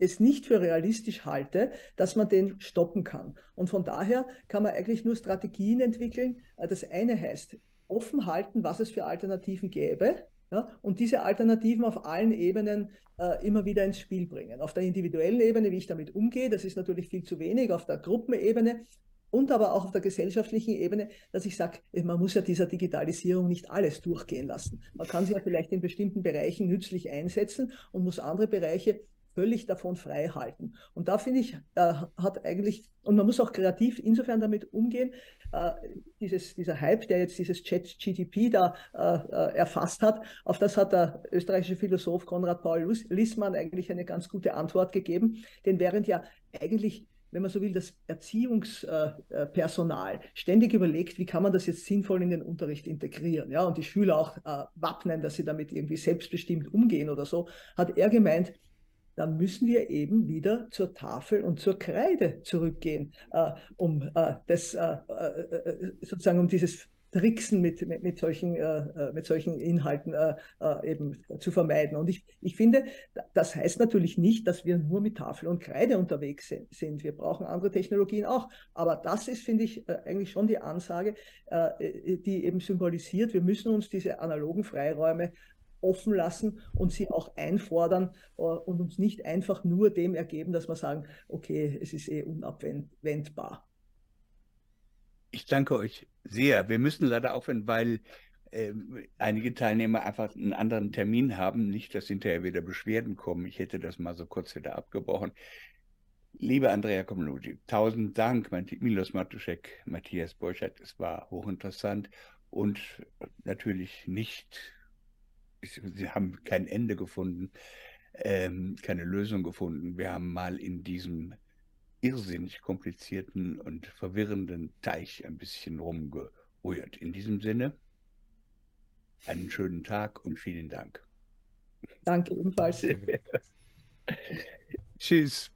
es nicht für realistisch halte, dass man den stoppen kann. Und von daher kann man eigentlich nur Strategien entwickeln. Äh, das eine heißt, offen halten, was es für Alternativen gäbe. Ja, und diese Alternativen auf allen Ebenen äh, immer wieder ins Spiel bringen. Auf der individuellen Ebene, wie ich damit umgehe, das ist natürlich viel zu wenig. Auf der Gruppenebene und aber auch auf der gesellschaftlichen Ebene, dass ich sage, man muss ja dieser Digitalisierung nicht alles durchgehen lassen. Man kann sie ja vielleicht in bestimmten Bereichen nützlich einsetzen und muss andere Bereiche völlig davon frei halten. Und da finde ich, äh, hat eigentlich, und man muss auch kreativ insofern damit umgehen, äh, dieses, dieser Hype, der jetzt dieses Chat-GDP da äh, äh, erfasst hat, auf das hat der österreichische Philosoph Konrad Paul Lissmann eigentlich eine ganz gute Antwort gegeben. Denn während ja eigentlich wenn man so will, das Erziehungspersonal ständig überlegt, wie kann man das jetzt sinnvoll in den Unterricht integrieren, ja, und die Schüler auch äh, wappnen, dass sie damit irgendwie selbstbestimmt umgehen oder so, hat er gemeint, dann müssen wir eben wieder zur Tafel und zur Kreide zurückgehen, äh, um äh, das äh, äh sozusagen um dieses Tricksen mit, mit, mit, solchen, äh, äh, mit solchen Inhalten eben zu vermeiden. Und ich, ich finde, das heißt natürlich nicht, dass wir nur mit Tafel und Kreide unterwegs sind. Wir brauchen andere Technologien auch. Aber das ist, finde ich, eigentlich schon die Ansage, die eben symbolisiert, wir müssen uns diese analogen Freiräume offen lassen und sie auch einfordern äh, und uns nicht einfach nur dem ergeben, dass wir sagen, okay, es ist eh unabwendbar. Ich danke euch sehr. Wir müssen leider aufhören, weil äh, einige Teilnehmer einfach einen anderen Termin haben. Nicht, dass hinterher wieder Beschwerden kommen. Ich hätte das mal so kurz wieder abgebrochen. Liebe Andrea Komluji, tausend Dank, Milos Matuszek, Matthias Borchert. Es war hochinteressant und natürlich nicht sie haben kein Ende gefunden, ähm, keine Lösung gefunden. Wir haben mal in diesem irrsinnig komplizierten und verwirrenden Teich ein bisschen rumgerührt. In diesem Sinne, einen schönen Tag und vielen Dank. Danke ebenfalls. Tschüss.